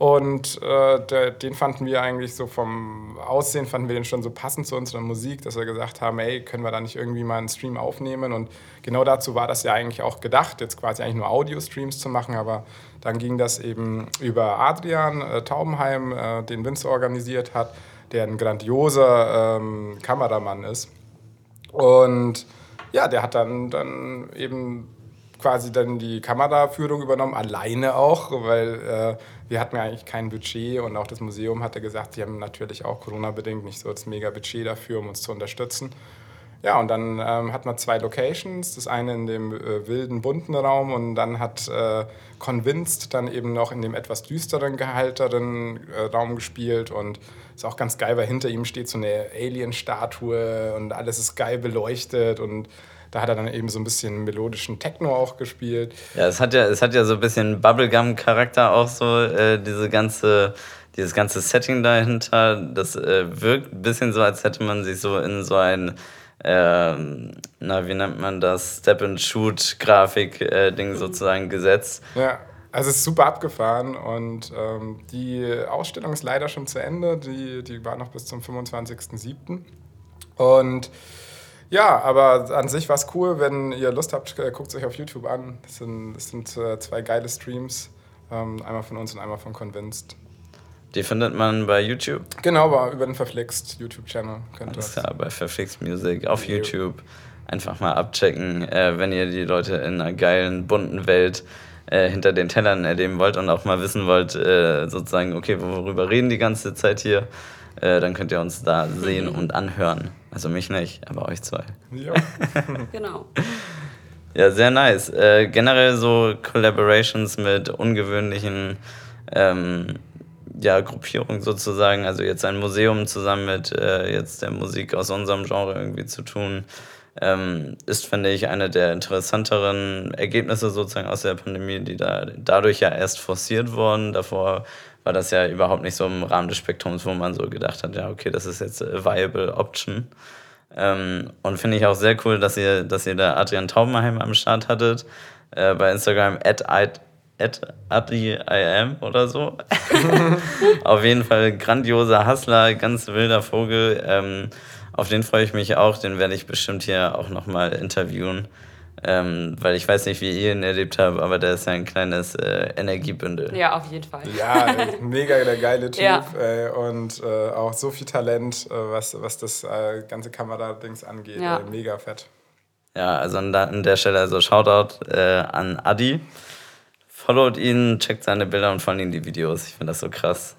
Und äh, der, den fanden wir eigentlich so vom Aussehen, fanden wir den schon so passend zu unserer Musik, dass wir gesagt haben, ey, können wir da nicht irgendwie mal einen Stream aufnehmen? Und genau dazu war das ja eigentlich auch gedacht, jetzt quasi eigentlich nur Audio-Streams zu machen, aber dann ging das eben über Adrian äh, Taubenheim, äh, den Vince organisiert hat, der ein grandioser ähm, Kameramann ist. Und ja, der hat dann, dann eben quasi dann die Kameraführung übernommen, alleine auch, weil äh, wir hatten ja eigentlich kein Budget und auch das Museum hatte gesagt, sie haben natürlich auch Corona-bedingt nicht so das mega Budget dafür, um uns zu unterstützen. Ja, und dann ähm, hat man zwei Locations, das eine in dem äh, wilden, bunten Raum und dann hat äh, Convinced dann eben noch in dem etwas düsteren, gehalteren äh, Raum gespielt und ist auch ganz geil, weil hinter ihm steht so eine Alien-Statue und alles ist geil beleuchtet und da hat er dann eben so ein bisschen melodischen Techno auch gespielt. Ja, es hat ja, es hat ja so ein bisschen Bubblegum-Charakter auch so, äh, diese ganze, dieses ganze Setting dahinter. Das äh, wirkt ein bisschen so, als hätte man sich so in so ein, ähm, na, wie nennt man das, Step-and-Shoot-Grafik-Ding sozusagen gesetzt. Ja, Also es ist super abgefahren und ähm, die Ausstellung ist leider schon zu Ende. Die, die war noch bis zum 25.07. Und ja, aber an sich war es cool. Wenn ihr Lust habt, äh, guckt es euch auf YouTube an. Das sind, das sind äh, zwei geile Streams. Ähm, einmal von uns und einmal von Convinced. Die findet man bei YouTube. Genau, aber über den Verflixt YouTube-Channel könnt ihr Alles klar, bei Verflixt Music auf. YouTube. Einfach mal abchecken, äh, wenn ihr die Leute in einer geilen, bunten Welt äh, hinter den Tellern erleben wollt und auch mal wissen wollt, äh, sozusagen, okay, worüber reden die ganze Zeit hier, dann könnt ihr uns da sehen <laughs> und anhören. Also mich nicht, aber euch zwei. Jo. <laughs> Genau. Ja, sehr nice. Äh, generell so Collaborations mit ungewöhnlichen ähm, ja, Gruppierungen sozusagen. Also jetzt ein Museum zusammen mit äh, jetzt der Musik aus unserem Genre irgendwie zu tun, ähm, ist, finde ich, eine der interessanteren Ergebnisse sozusagen aus der Pandemie, die da dadurch ja erst forciert wurden. Davor war das ja überhaupt nicht so im Rahmen des Spektrums, wo man so gedacht hat, ja, okay, das ist jetzt a viable option. Ähm, und finde ich auch sehr cool, dass ihr, dass ihr da Adrian Taubenheim am Start hattet. Äh, bei Instagram at, at AdriIM oder so. <laughs> Auf jeden Fall grandioser Hustler, ganz wilder Vogel. Ähm, auf den freue ich mich auch. Den werde ich bestimmt hier auch nochmal interviewen. Ähm, weil ich weiß nicht, wie ihr ihn erlebt habt, aber der ist ja ein kleines äh, Energiebündel. Ja, auf jeden Fall. Ja, mega der geile <laughs> Typ Ja. ey, und äh, auch so viel Talent, äh, was, was das äh, ganze Kameradings angeht. Ja. Ey, mega fett. Ja, also an, an der Stelle also Shoutout äh, an Adi. Followt ihn, checkt seine Bilder und vor allem die Videos. Ich finde das so krass.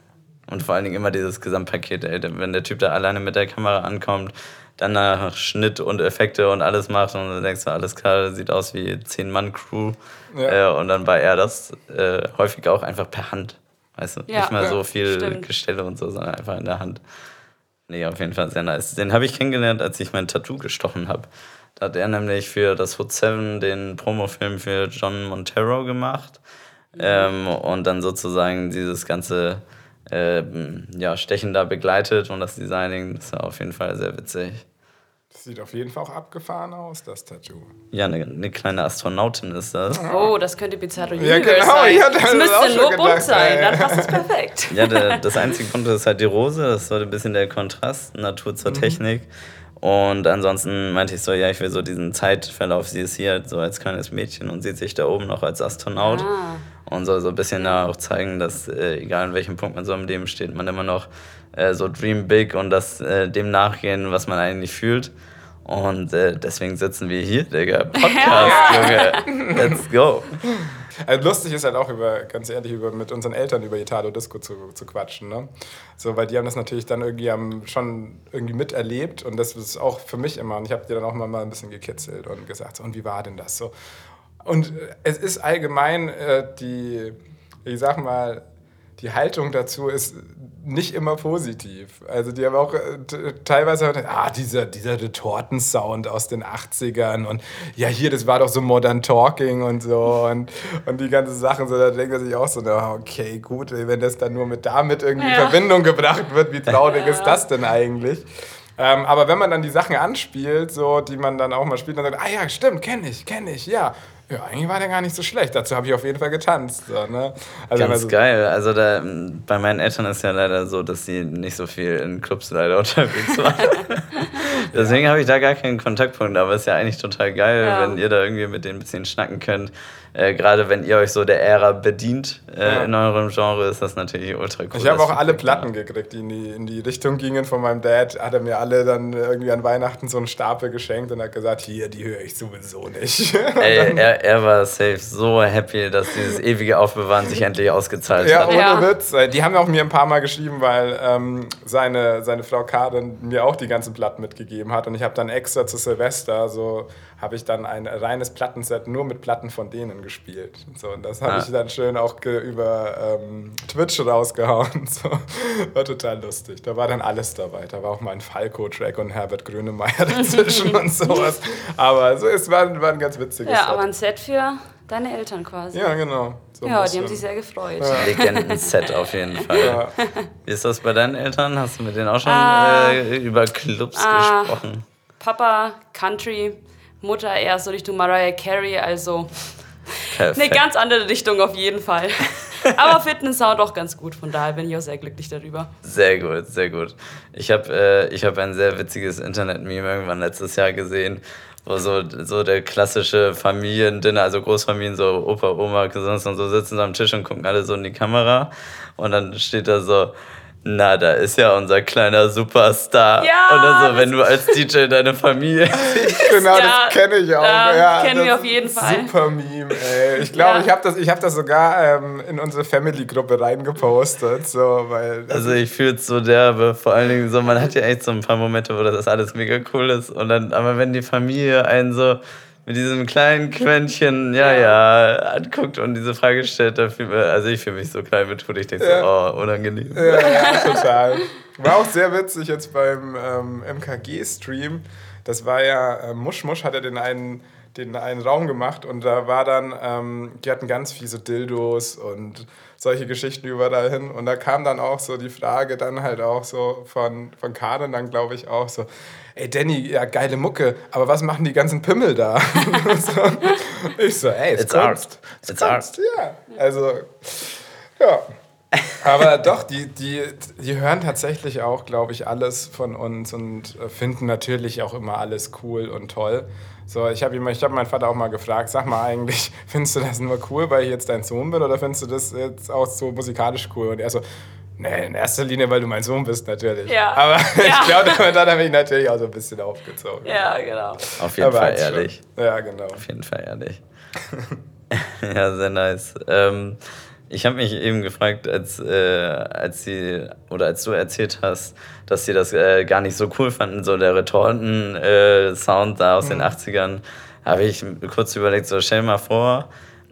Und vor allen Dingen immer dieses Gesamtpaket, ey. Wenn der Typ da alleine mit der Kamera ankommt, dann nach Schnitt und Effekte und alles macht und dann denkst du, alles klar, sieht aus wie 10-Mann-Crew. Ja. Äh, und dann war er das äh, häufig auch einfach per Hand. Weißt du? Ja. Nicht mal Ja, so viel stimmt. Gestelle und so, sondern einfach in der Hand. Nee, auf jeden Fall sehr nice. Den habe ich kennengelernt, als ich mein Tattoo gestochen habe. Da hat er nämlich für das Hood 7 den Promofilm für John Montero gemacht. Ähm, und dann sozusagen dieses ganze ähm, ja, Stechen da begleitet und das Designing. Das war auf jeden Fall sehr witzig. Das sieht auf jeden Fall auch abgefahren aus, das Tattoo. Ja, eine, eine kleine Astronautin ist das. Oh, das könnte Bizarro Ja, genau, sein. hatte das das müsste nur gedacht, bunt sein, dann passt es perfekt. <laughs> Ja, der, das einzige Bunte ist halt die Rose. Das sollte ein bisschen der Kontrast, Natur zur Technik. Und ansonsten meinte ich so, ja, ich will so diesen Zeitverlauf. Sie ist hier halt so als kleines Mädchen und sieht sich da oben noch als Astronaut. Ah. Und soll so ein bisschen da auch zeigen, dass äh, egal in welchem Punkt man so im Leben steht, man immer noch äh, so dream big und das äh, dem nachgehen, was man eigentlich fühlt. Und äh, deswegen sitzen wir hier, Digga. <laughs> Podcast, Junge. Let's go. Also lustig ist halt auch über, ganz ehrlich, über mit unseren Eltern über Italo Disco zu, zu quatschen, ne? So, weil die haben das natürlich dann irgendwie am, schon irgendwie miterlebt und das ist auch für mich immer. Und ich habe die dann auch mal, mal ein bisschen gekitzelt und gesagt, so, und wie war denn das so? Und äh, es ist allgemein äh, die, ich sag mal, die Haltung dazu ist nicht immer positiv. Also die haben auch äh, teilweise, ah, dieser, dieser Retortensound aus den 80ern und ja, hier, das war doch so Modern Talking und so und, und die ganzen Sachen, so, da denkt man sich auch so, na, okay, gut, wenn das dann nur mit damit irgendwie in Ja. Verbindung gebracht wird, wie traurig <laughs> ist das denn eigentlich? Ähm, aber wenn man dann die Sachen anspielt, so, die man dann auch mal spielt, dann sagt, ah ja, stimmt, kenne ich, kenne ich, ja. Ja, eigentlich war der gar nicht so schlecht. Dazu habe ich auf jeden Fall getanzt. So, ne? also, Ganz also, geil. Also da, bei meinen Eltern ist ja leider so, dass sie nicht so viel in Clubs leider <laughs> unterwegs waren. <laughs> Deswegen habe ich da gar keinen Kontaktpunkt, aber ist ja eigentlich total geil, Ja. wenn ihr da irgendwie mit denen ein bisschen schnacken könnt. Äh, Gerade wenn ihr euch so der Ära bedient äh, Ja. in eurem Genre, ist das natürlich ultra cool. Ich habe auch alle Platten gekriegt, die in die, in die Richtung gingen von meinem Dad. Hat er mir alle dann irgendwie an Weihnachten so einen Stapel geschenkt und hat gesagt, hier, die höre ich sowieso nicht. <laughs> Ey, er, er war safe so happy, dass dieses ewige Aufbewahren sich endlich ausgezahlt Ja, hat. ohne Ja. Witz. Äh, Die haben auch mir ein paar Mal geschrieben, weil ähm, seine, seine Frau Karin mir auch die ganzen Platten mitgegeben hat. Und ich habe dann extra zu Silvester, so habe ich dann ein reines Plattenset nur mit Platten von denen gespielt. So, und das habe Ah. ich dann schön auch über ähm, Twitch rausgehauen. <laughs> So. War total lustig. Da war dann alles dabei. Da war auch mal ein Falco-Track und Herbert Grönemeyer <laughs> dazwischen und <laughs> sowas. Aber so, es war, war ein ganz witziges Ja, aber Set. ein Set für deine Eltern quasi. Ja, genau. So Ja, die haben sich sehr gefreut. Legenden-Set auf jeden Fall. Ja. Wie ist das bei deinen Eltern? Hast du mit denen auch schon Ah. äh, über Clubs Ah. gesprochen? Papa Country, Mutter eher so Richtung Mariah Carey, also Eine ganz andere Richtung auf jeden Fall. <laughs> Aber Fitness Sound auch ganz gut, von daher bin ich auch sehr glücklich darüber. Sehr gut, sehr gut. Ich habe äh, ich hab ein sehr witziges Internet-Meme irgendwann letztes Jahr gesehen, wo so, so der klassische Familiendinner, also Großfamilien, so Opa, Oma, Cousins und so sitzen so am Tisch und gucken alle so in die Kamera. Und dann steht da so, na, da ist ja unser kleiner Superstar. Ja, und dann so, wenn du als <laughs> DJ deine Familie <laughs> Genau, Ja, das kenne ich auch. ja, Ja, kennen das wir auf ist jeden Fall. Super Meme, ey. Ich glaube, Ja. ich habe das, ich hab das sogar ähm, in unsere Family-Gruppe reingepostet. So, weil Also ich fühle es so derbe, vor allen Dingen so, man hat ja echt so ein paar Momente, wo das alles mega cool ist und dann, aber wenn die Familie einen so mit diesem kleinen Quäntchen, ja, ja, anguckt und diese Frage stellt, da fühl, also ich fühle mich so klein betont, ich denke so, oh, unangenehm. Ja, ja, total. War auch sehr witzig jetzt beim ähm, MKG-Stream. Das war ja, äh, Musch Musch hat ja den einen, den einen Raum gemacht und da war dann, ähm, die hatten ganz fiese Dildos und solche Geschichten überall hin. Und da kam dann auch so die Frage dann halt auch so von, von Karin dann, glaube ich, auch so, ey Danny, ja geile Mucke, aber was machen die ganzen Pimmel da? <laughs> Ich so, ey, ist It's art. Kunst. Ist It's art. Kunst, ja. Also, ja. Aber doch, die, die, die hören tatsächlich auch, glaube ich, alles von uns und äh, finden natürlich auch immer alles cool und toll. So, ich habe ich hab meinen Vater auch mal gefragt, sag mal eigentlich, findest du das nur cool, weil ich jetzt dein Sohn bin oder findest du das jetzt auch so musikalisch cool? Und er so, nee, in erster Linie, weil du mein Sohn bist, natürlich. Ja. Aber <laughs> ich Ja. glaube, damit hat er mich natürlich auch so ein bisschen aufgezogen. Ja, genau. Auf jeden Aber Fall hat's schon. ehrlich. Ja, genau. Auf jeden Fall ehrlich. <laughs> ja, sehr nice. Ähm, ich habe mich eben gefragt, als, äh, als sie oder als du erzählt hast, dass sie das äh, gar nicht so cool fanden, so der Retorten-Sound da aus den 80ern, habe ich kurz überlegt, so stell mal vor,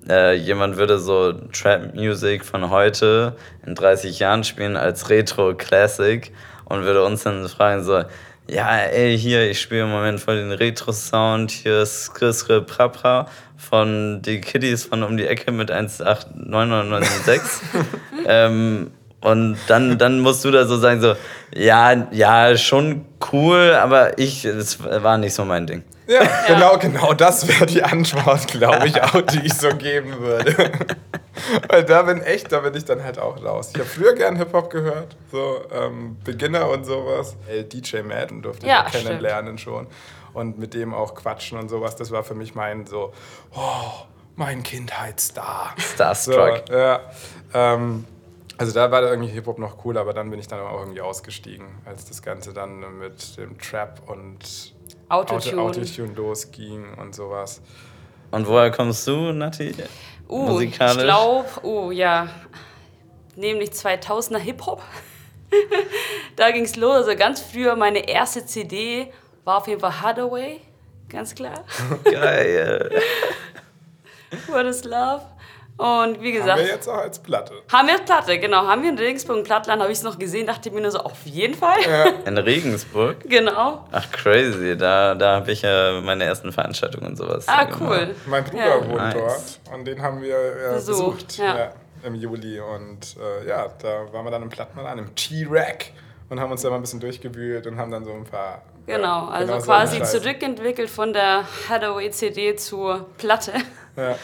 äh, jemand würde so Trap-Music von heute in 30 Jahren spielen als Retro-Classic und würde uns dann fragen, so, ja, ey, hier, ich spiele im Moment voll den Retro-Sound, hier ist Skrisre Prapra von die Kiddies von um die Ecke mit 18996. <laughs> ähm, und dann, dann musst du da so sagen, so, ja, ja, schon cool, aber ich, es war nicht so mein Ding. Ja, genau, genau das wäre die Antwort, glaube ich, auch, die ich so <laughs> geben würde. Weil da bin echt, da bin ich dann halt auch raus. Ich habe früher gern Hip-Hop gehört, so ähm, Beginner und sowas. Äh, DJ Madden durfte Ja, ich kennenlernen schon. Und mit dem auch quatschen und sowas. Das war für mich mein so, oh, mein Kindheitsstar. So, Starstruck. ja. Ähm, also da war irgendwie Hip-Hop noch cool, aber dann bin ich dann auch irgendwie ausgestiegen, als das Ganze dann mit dem Trap und Autotune. Auto- Autotune losging und sowas. Und woher kommst du, Nati? Uh, Musikalisch? ich glaube, uh, ja, nämlich 2000er Hip-Hop. <laughs> da ging es los. Also ganz früher, meine erste CD war auf jeden Fall Hathaway, ganz klar. <laughs> Geil. What is Love? Und wie gesagt, Haben wir jetzt auch als Platte. haben wir Platte, genau. Haben wir in Regensburg Plattland, habe ich es noch gesehen, dachte mir nur so, auf jeden Fall. <laughs> In Regensburg? Genau. Ach, crazy. Da, da habe ich ja meine ersten Veranstaltungen und sowas. Ah, gemacht. cool. Mein Bruder Ja. wohnt Nice. dort und den haben wir äh, Besucht, besucht ja. ja, im Juli. Und äh, ja, da waren wir dann im Plattmann im T-Rack und haben uns da mal ein bisschen durchgewühlt und haben dann so ein paar. Genau, ja, also genau quasi zurückentwickelt von der Hathaway CD zur Platte. Ja.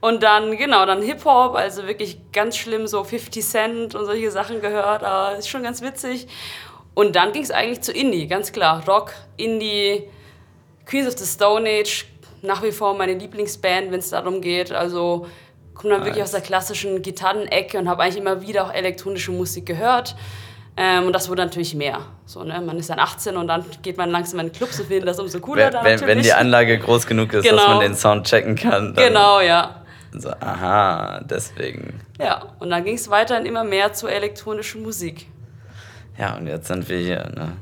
Und dann, genau, dann Hip-Hop, also wirklich ganz schlimm, so 50 Cent und solche Sachen gehört, aber ist schon ganz witzig. Und dann ging es eigentlich zu Indie, ganz klar. Rock, Indie, Queens of the Stone Age, nach wie vor meine Lieblingsband, wenn es darum geht. Also komme dann wirklich aus der klassischen Gitarrenecke und habe eigentlich immer wieder auch elektronische Musik gehört. Ähm, und das wurde natürlich mehr. So, ne? Man ist dann 18 und dann geht man langsam in den Clubs und findet das umso cooler. Wenn, wenn, wenn die. Anlage groß genug ist, dass Genau. man den Sound checken kann, Genau, ja. so, aha, deswegen. Ja, und dann ging es weiterhin immer mehr zur elektronischen Musik. Ja, und jetzt sind wir hier, ne?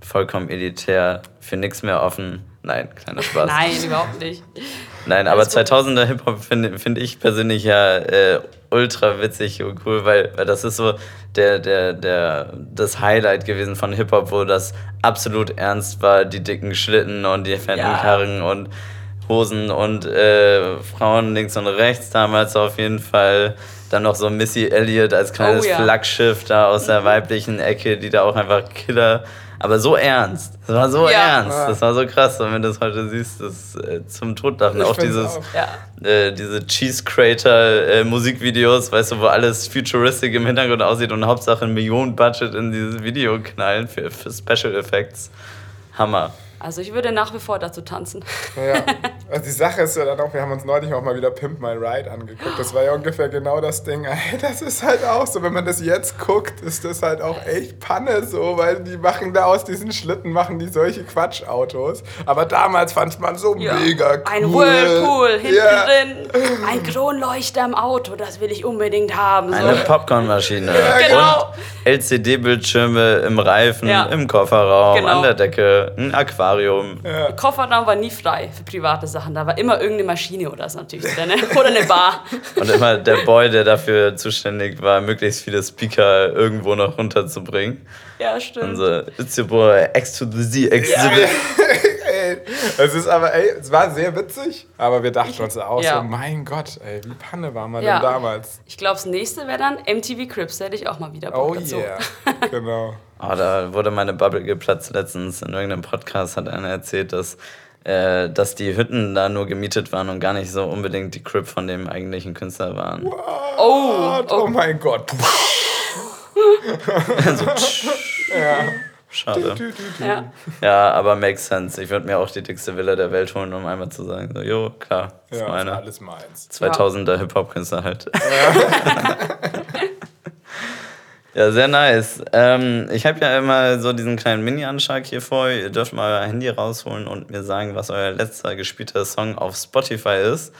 Vollkommen elitär, für nichts mehr offen. Nein, kleiner Spaß. Nein, überhaupt nicht. Nein, aber Alles gut. 2000er Hip-Hop finde find ich persönlich ja äh, ultra witzig und cool, weil, weil das ist so der, der, der, das Highlight gewesen von Hip-Hop, wo das absolut ernst war, die dicken Schlitten und die fetten Ja. Karren und Hosen und äh, Frauen links und rechts damals auf jeden Fall. Dann noch so Missy Elliott als kleines Oh ja. Flaggschiff da aus der weiblichen Ecke, die da auch einfach Killer Aber so ernst. Das war so Ja. ernst. Das war so krass, wenn du das heute siehst. Das äh, zum Totlachen. Auch dieses, auch. Ja. äh, diese Cheese Crater äh, Musikvideos, weißt du, wo alles futuristic im Hintergrund aussieht und Hauptsache ein Millionen Budget in dieses Video knallen für, für Special Effects. Hammer. Also ich würde nach wie vor dazu tanzen. Ja. <laughs> Also die Sache ist ja dann auch, wir haben uns neulich auch mal wieder Pimp My Ride angeguckt. Das war ja ungefähr genau das Ding. Ey, das ist halt auch so, wenn man das jetzt guckt, ist das halt auch echt Panne so, weil die machen da aus diesen Schlitten, machen die solche Quatschautos. Aber damals fand man so Ja. mega cool. Ein Whirlpool hinten Ja. drin, ein Kronleuchter im Auto, das will ich unbedingt haben. So. Eine Popcornmaschine. genau. Und LCD-Bildschirme im Reifen, Ja. im Kofferraum, Genau. an der Decke, ein Aquarium. Kofferraum war nie frei für private Sachen. Da war immer irgendeine Maschine oder so natürlich drin. Oder eine Bar. <laughs> Und immer der Boy, der dafür zuständig war, möglichst viele Speaker irgendwo noch runterzubringen. Ja, stimmt. Und so, it's your boy, X to the Z, X to the... <laughs> Es ist aber, ey, es war sehr witzig, aber wir dachten uns auch Ja. so, mein Gott, ey, wie Panne war man Ja. denn damals? Ich glaube, das nächste wäre dann MTV Crips. Da hätte ich auch mal wieder Bock Oh dazu. yeah, <laughs> genau. Oh, da wurde meine Bubble geplatzt letztens. In irgendeinem Podcast hat einer erzählt, dass, äh, dass die Hütten da nur gemietet waren und gar nicht so unbedingt die Crip von dem eigentlichen Künstler waren. Oh, Oh, mein Gott. <laughs> Schade. ja. Ja, aber makes sense. Ich würde mir auch die dickste Villa der Welt holen, um einmal zu sagen, so, jo, klar, ist Ja, ist meine. alles meins. 2000er Hip-Hop-Künstler halt. ja, <laughs> sehr nice. Ähm, ich habe ja immer so diesen kleinen Mini-Anschlag hier vor. Ihr dürft mal euer Handy rausholen und mir sagen, was euer letzter gespielter Song auf Spotify ist.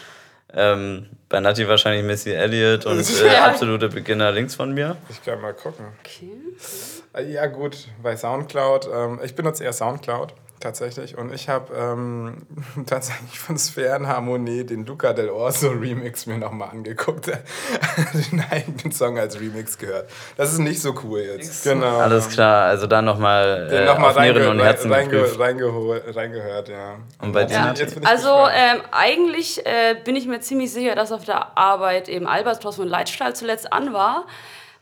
Ähm, bei Nati wahrscheinlich Missy Elliott und <laughs> äh, Ja. absolute absolute Beginner links von mir. Ich kann mal gucken. Okay. Äh, Ja, gut, bei Soundcloud. Ähm, ich benutze eher Soundcloud tatsächlich und ich habe ähm, <laughs> tatsächlich von Sphärenharmonie den Luca del Orso Remix mir nochmal angeguckt. <laughs> den eigenen Song als Remix gehört. Das ist nicht so cool jetzt. Genau. Alles klar, also da nochmal äh, nochmal auf Nieren und reinge Herzen reinge geprüft. reingeho- reingehört, ja. Und bei Ja. Also ähm, eigentlich äh, bin ich mir ziemlich sicher, dass auf der Arbeit eben Albatros von Leitstahl zuletzt an war.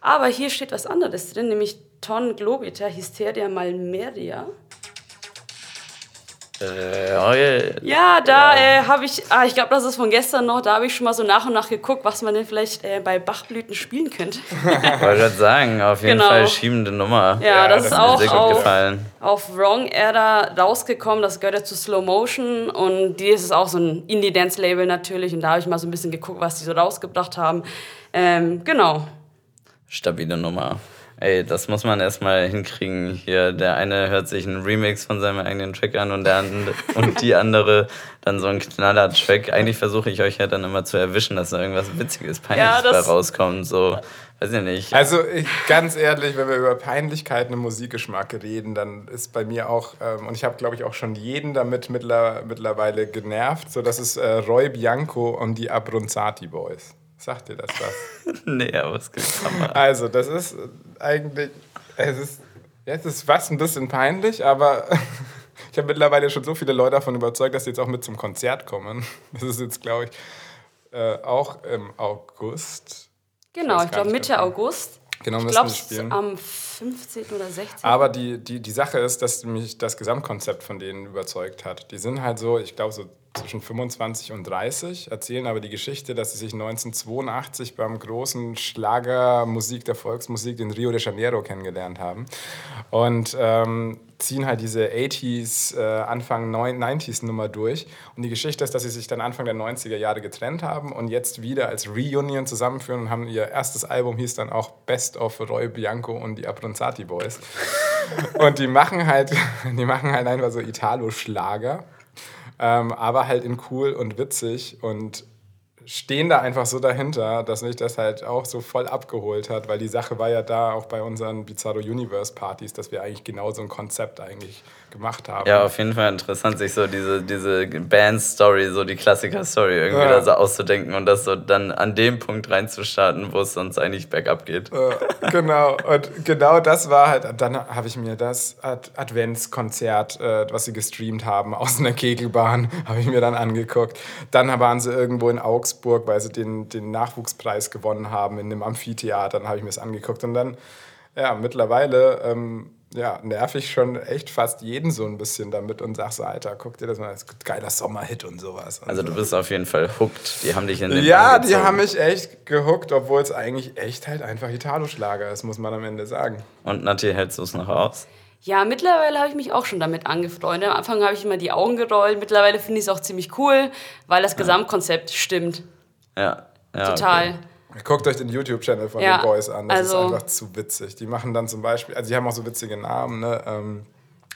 Aber hier steht was anderes drin, nämlich Ton Globiter, Hysteria Malmeria. Äh. Ja, da äh, habe ich, ah, ich glaube, das ist von gestern noch, da habe ich schon mal so nach und nach geguckt, was man denn vielleicht äh, bei Bachblüten spielen könnte. <laughs> Wollte gerade sagen, auf jeden Genau. Fall schiebende Nummer. Ja, das, das ist auch sehr gut auf, gefallen. auf Wrong da rausgekommen. Das gehört ja zu Slow Motion und die ist auch so ein Indie-Dance-Label natürlich. Und da habe ich mal so ein bisschen geguckt, was die so rausgebracht haben. Ähm, genau. Stabile Nummer. Ey, das muss man erstmal hinkriegen. Hier, der eine hört sich einen Remix von seinem eigenen Track an und, der and und die andere dann so einen Knaller-Track. Eigentlich versuche ich euch ja dann immer zu erwischen, dass da irgendwas Witziges, Peinliches Ja, bei rauskommt. So, weiß ich nicht. Also ich, ganz ehrlich, wenn wir über Peinlichkeiten im Musikgeschmack reden, dann ist bei mir auch, ähm, und ich habe glaube ich auch schon jeden damit mittler, mittlerweile genervt, so das ist äh, Roy Bianco und die Abronzati Boys. Sagt ihr das was? <laughs> nee, aber es gibt Hammer. Also das ist eigentlich, es ist, es ist fast ein bisschen peinlich, aber <laughs> ich habe mittlerweile schon so viele Leute davon überzeugt, dass sie jetzt auch mit zum Konzert kommen. Das ist jetzt glaube ich äh, auch im August. Genau, ich glaube Mitte August. Genau, Ich müssen glaube wir spielen. am 15. oder 16. Aber die, die, die Sache ist, dass mich das Gesamtkonzept von denen überzeugt hat. Die sind halt so, ich glaube, so zwischen 25 und 30, erzählen aber die Geschichte, dass sie sich 1982 beim großen Schlagermusik der Volksmusik in Rio de Janeiro kennengelernt haben. Und ähm, ziehen halt diese 80s, äh, Anfang 90s Nummer durch. Und die Geschichte ist, dass sie sich dann Anfang der 90er Jahre getrennt haben und jetzt wieder als Reunion zusammenführen und haben ihr erstes Album hieß dann auch Best of Roy Bianco und die Abronzati Boys. <laughs> Und die machen halt, die machen halt einfach so Italo-Schlager, ähm, aber halt in cool und witzig und stehen da einfach so dahinter, dass mich das halt auch so voll abgeholt hat, weil die Sache war ja da auch bei unseren Bizarro Universe Partys, dass wir eigentlich genau so ein Konzept eigentlich gemacht haben. Ja, auf jeden Fall interessant, sich so diese, diese Band-Story, so die Klassiker-Story irgendwie Ja. da so auszudenken und das so dann an dem Punkt reinzustarten, wo es sonst eigentlich bergab geht. Äh, genau, und genau das war halt, dann habe ich mir das Ad Adventskonzert, äh, was sie gestreamt haben, aus einer Kegelbahn, <laughs> habe ich mir dann angeguckt. Dann waren sie irgendwo in Augsburg, weil sie den, den Nachwuchspreis gewonnen haben in dem Amphitheater, dann habe ich mir das angeguckt. Und dann, ja, mittlerweile ähm, ja, nerv ich schon echt fast jeden so ein bisschen damit und sag so, Alter, guck dir das mal, das ist ein geiler Sommerhit und sowas. Und Also so. du bist auf jeden Fall hooked. Die haben dich in den Ja, die haben mich echt gehuckt, obwohl es eigentlich echt halt einfach Italo-Schlager ist, muss man am Ende sagen. Und Nati, hältst du es noch aus? Ja, mittlerweile habe ich mich auch schon damit angefreundet. Am Anfang habe ich immer die Augen gerollt. Mittlerweile finde ich es auch ziemlich cool, weil das Gesamtkonzept stimmt. Ja. ja Total. Okay. Guckt euch den YouTube-Channel von Ja, den Boys an, das also- ist einfach zu witzig. Die machen dann zum Beispiel, also die haben auch so witzige Namen, ne? Ähm,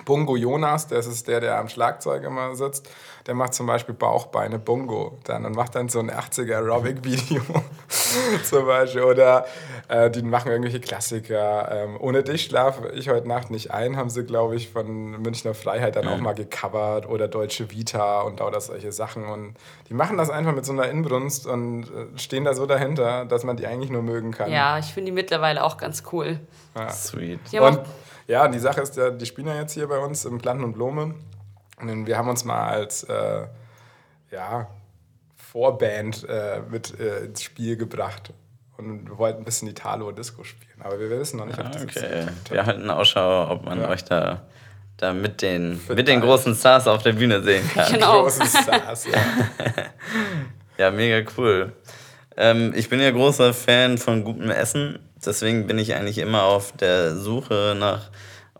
Bungo Jonas, das ist der, der am Schlagzeug immer sitzt, der macht zum Beispiel Bauchbeine Bungo dann und macht dann so ein 80er Aerobic-Video <laughs> zum Beispiel. Oder äh, die machen irgendwelche Klassiker. Ähm, Ohne dich schlafe ich heute Nacht nicht ein, haben sie, glaube ich, von Münchner Freiheit dann auch mal gecovert oder Deutsche Vita und lauter solche Sachen. Und die machen das einfach mit so einer Inbrunst und äh, stehen da so dahinter, dass man die eigentlich nur mögen kann. Ja, ich finde die mittlerweile auch ganz cool. Sweet. Die haben Und auch, ja, und die Sache ist, ja, die spielen ja jetzt hier bei uns im Planten und Blume. Und wir haben uns mal als äh, ja, Vorband äh, mit äh, ins Spiel gebracht. Und wir wollten ein bisschen Italo-Disco spielen. Aber wir wissen noch nicht, ob das Ah, Okay. klappt. Wir halten Ausschau, ob man Ja. euch da, da mit, den, mit den großen Stars auf der Bühne sehen <laughs> kann. genau. Große Stars, ja. <laughs> Ja, mega cool. Ähm, ich bin ja großer Fan von gutem Essen, deswegen bin ich eigentlich immer auf der Suche nach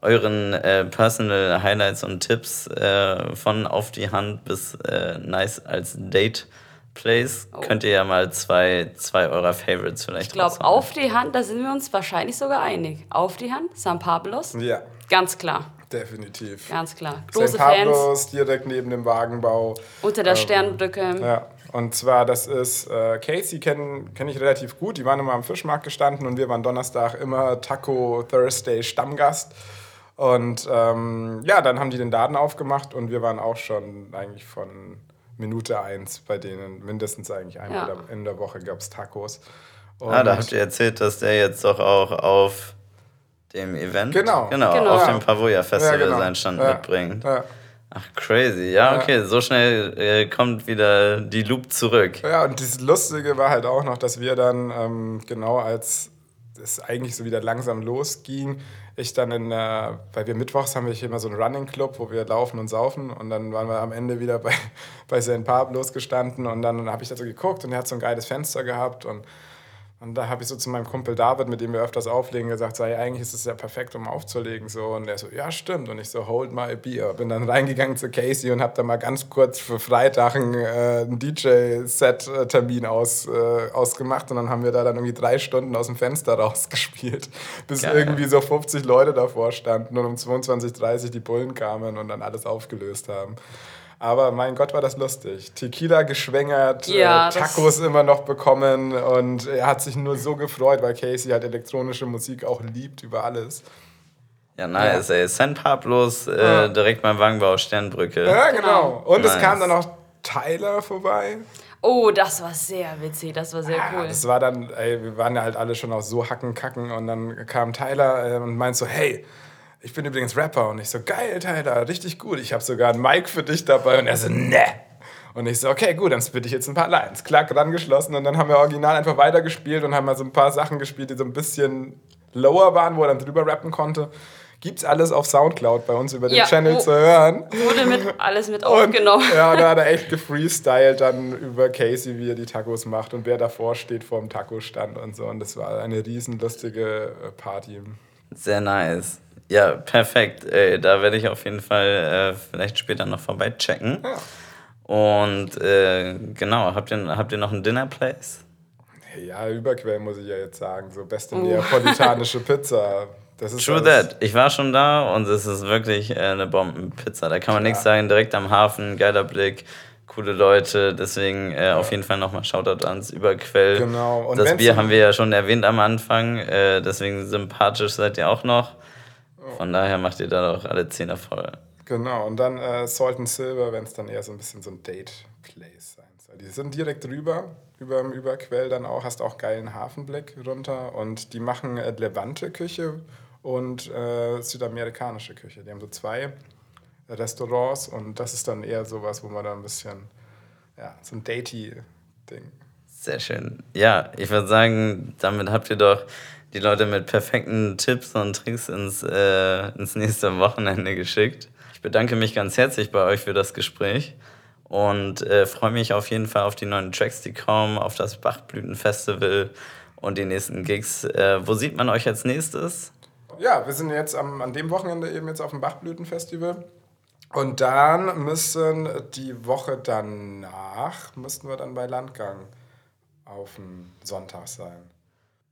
euren äh, Personal Highlights und Tipps äh, von auf die Hand bis äh, nice als Date Place. Oh. Könnt ihr ja mal zwei, zwei eurer Favorites vielleicht Ich glaube, auf die Hand, da sind wir uns wahrscheinlich sogar einig. Auf die Hand, San Pablos. ja, Ganz klar, definitiv. ganz klar. Große Fans Pablos, direkt neben dem Wagenbau. unter der Sternbrücke. Ja, und zwar, das ist äh, Casey, kenne kenn ich relativ gut. Die waren immer am Fischmarkt gestanden und wir waren Donnerstag immer Taco Thursday Stammgast. Und ähm, ja, dann haben die den Laden aufgemacht und wir waren auch schon eigentlich von Minute eins bei denen. Mindestens eigentlich einmal Ja. in der Woche gab es Tacos. Und Ah, da habt ihr erzählt, dass der jetzt doch auch auf dem Event, Genau. genau, Genau. auf Ja. dem Pavoya Festival Ja, genau. seinen Stand Ja. mitbringt. Ja. Ach, crazy. Ja, Ja. okay, so schnell äh, kommt wieder die Loop zurück. Ja, und das Lustige war halt auch noch, dass wir dann ähm, genau als es eigentlich so wieder langsam losging, ich dann in, äh, weil wir mittwochs haben wir hier immer so einen Running Club, wo wir laufen und saufen und dann waren wir am Ende wieder <laughs> bei, bei St. Pablos gestanden und dann habe ich da so geguckt und er hat so ein geiles Fenster gehabt und und da habe ich so zu meinem Kumpel David, mit dem wir öfters auflegen, gesagt, so, hey, eigentlich ist es ja perfekt, um aufzulegen. So. Und er so, ja, stimmt. Und ich so, hold my beer. Bin dann reingegangen zu Casey und habe da mal ganz kurz für Freitag einen, äh, DJ-Set-Termin aus, äh, ausgemacht. Und dann haben wir da dann irgendwie drei Stunden aus dem Fenster <laughs> rausgespielt, bis Geil. irgendwie so 50 Leute davor standen und um 22.30 Uhr die Bullen kamen und dann alles aufgelöst haben. Aber mein Gott, war das lustig. Tequila geschwängert, Ja, äh, Tacos immer noch bekommen und er hat sich nur so gefreut, weil Casey halt elektronische Musik auch liebt über alles. Ja, nice, ey. St. Pablos, äh, Ja. direkt beim Wagenbau Sternbrücke. Ja, genau. Und es Nice. kam dann auch Tyler vorbei. Oh, das war sehr witzig, das war sehr Ja, cool. Das war dann, ey, wir waren ja halt alle schon auch so hacken, kacken und dann kam Tyler äh, und meint so, hey, ich bin übrigens Rapper und ich so, geil, Tyler, richtig gut. Ich habe sogar ein Mic für dich dabei und er so, ne. Und ich so, okay, gut, dann spitte ich jetzt ein paar Lines. Klack, ran geschlossen und dann haben wir original einfach weitergespielt und haben mal so ein paar Sachen gespielt, die so ein bisschen lower waren, wo er dann drüber rappen konnte. Gibt's alles auf Soundcloud bei uns über den Ja, Channel zu hören. Wurde mit alles mit <laughs> Und, aufgenommen. ja, da hat er echt gefreestylt dann über Casey, wie er die Tacos macht und wer davor steht vor dem Taco-Stand und so. Und das war eine riesen lustige äh, Party. Sehr nice. Ja, perfekt. Ey, da werde ich auf jeden Fall äh, vielleicht später noch vorbeichecken. Ja. Und äh, genau, habt ihr, habt ihr noch ein Dinner Place? Ja, Überquell muss ich ja jetzt sagen. So beste neapolitanische <laughs> Pizza. Das ist True alles- that. Ich war schon da und es ist wirklich äh, eine Bombenpizza. Da kann man nichts sagen. Direkt am Hafen, geiler Blick, coole Leute. Deswegen äh, auf jeden Fall nochmal Shoutout ans Überquell. Genau. Und das Bier haben wir ja schon erwähnt am Anfang. Äh, deswegen sympathisch seid ihr auch noch. Von daher macht ihr da doch alle Zehner voll. Genau, und dann äh, Salt and Silver, wenn es dann eher so ein bisschen so ein Date-Place sein soll. Die sind direkt drüber, über dem Überquell dann auch, hast auch geilen Hafenblick runter und die machen äh, Levante-Küche und äh, südamerikanische Küche. Die haben so zwei Restaurants und das ist dann eher sowas, wo man dann ein bisschen, ja, so ein Datey-Ding. Sehr schön. Ja, ich würde sagen, damit habt ihr doch die Leute mit perfekten Tipps und Tricks ins, äh, ins nächste Wochenende geschickt. Ich bedanke mich ganz herzlich bei euch für das Gespräch und äh, freue mich auf jeden Fall auf die neuen Tracks, die kommen, auf das Bachblütenfestival und die nächsten Gigs. Äh, wo sieht man euch als nächstes? Ja, wir sind jetzt am, an dem Wochenende eben jetzt auf dem Bachblütenfestival. Und dann müssen die Woche danach, müssten wir dann bei Landgang auf dem Sonntag sein.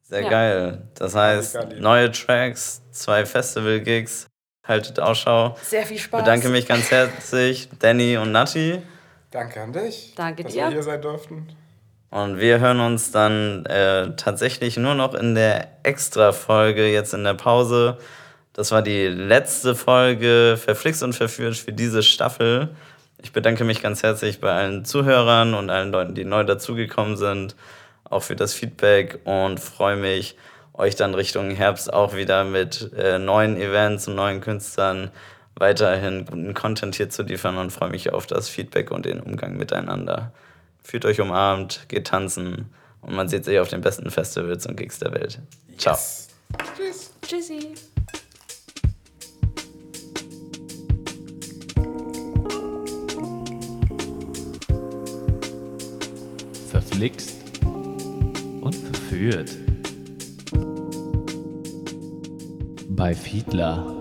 Sehr Ja. geil. Das heißt, neue Tracks, zwei Festival-Gigs. Haltet Ausschau. Sehr viel Spaß. Bedanke mich ganz herzlich, Danny und Nati. Danke an dich, Danke dass dir. wir hier sein durften. Und wir hören uns dann äh, tatsächlich nur noch in der Extra-Folge, jetzt in der Pause. Das war die letzte Folge Verflixt und Verführt für diese Staffel. Ich bedanke mich ganz herzlich bei allen Zuhörern und allen Leuten, die neu dazugekommen sind, auch für das Feedback und freue mich, euch dann Richtung Herbst auch wieder mit äh, neuen Events und neuen Künstlern weiterhin guten Content hier zu liefern und freue mich auf das Feedback und den Umgang miteinander. Fühlt euch umarmt, geht tanzen und man sieht sich auf den besten Festivals und Gigs der Welt. Ciao. Yes. Tschüss. Tschüssi. Verflixt verführt. Bei Fiedler.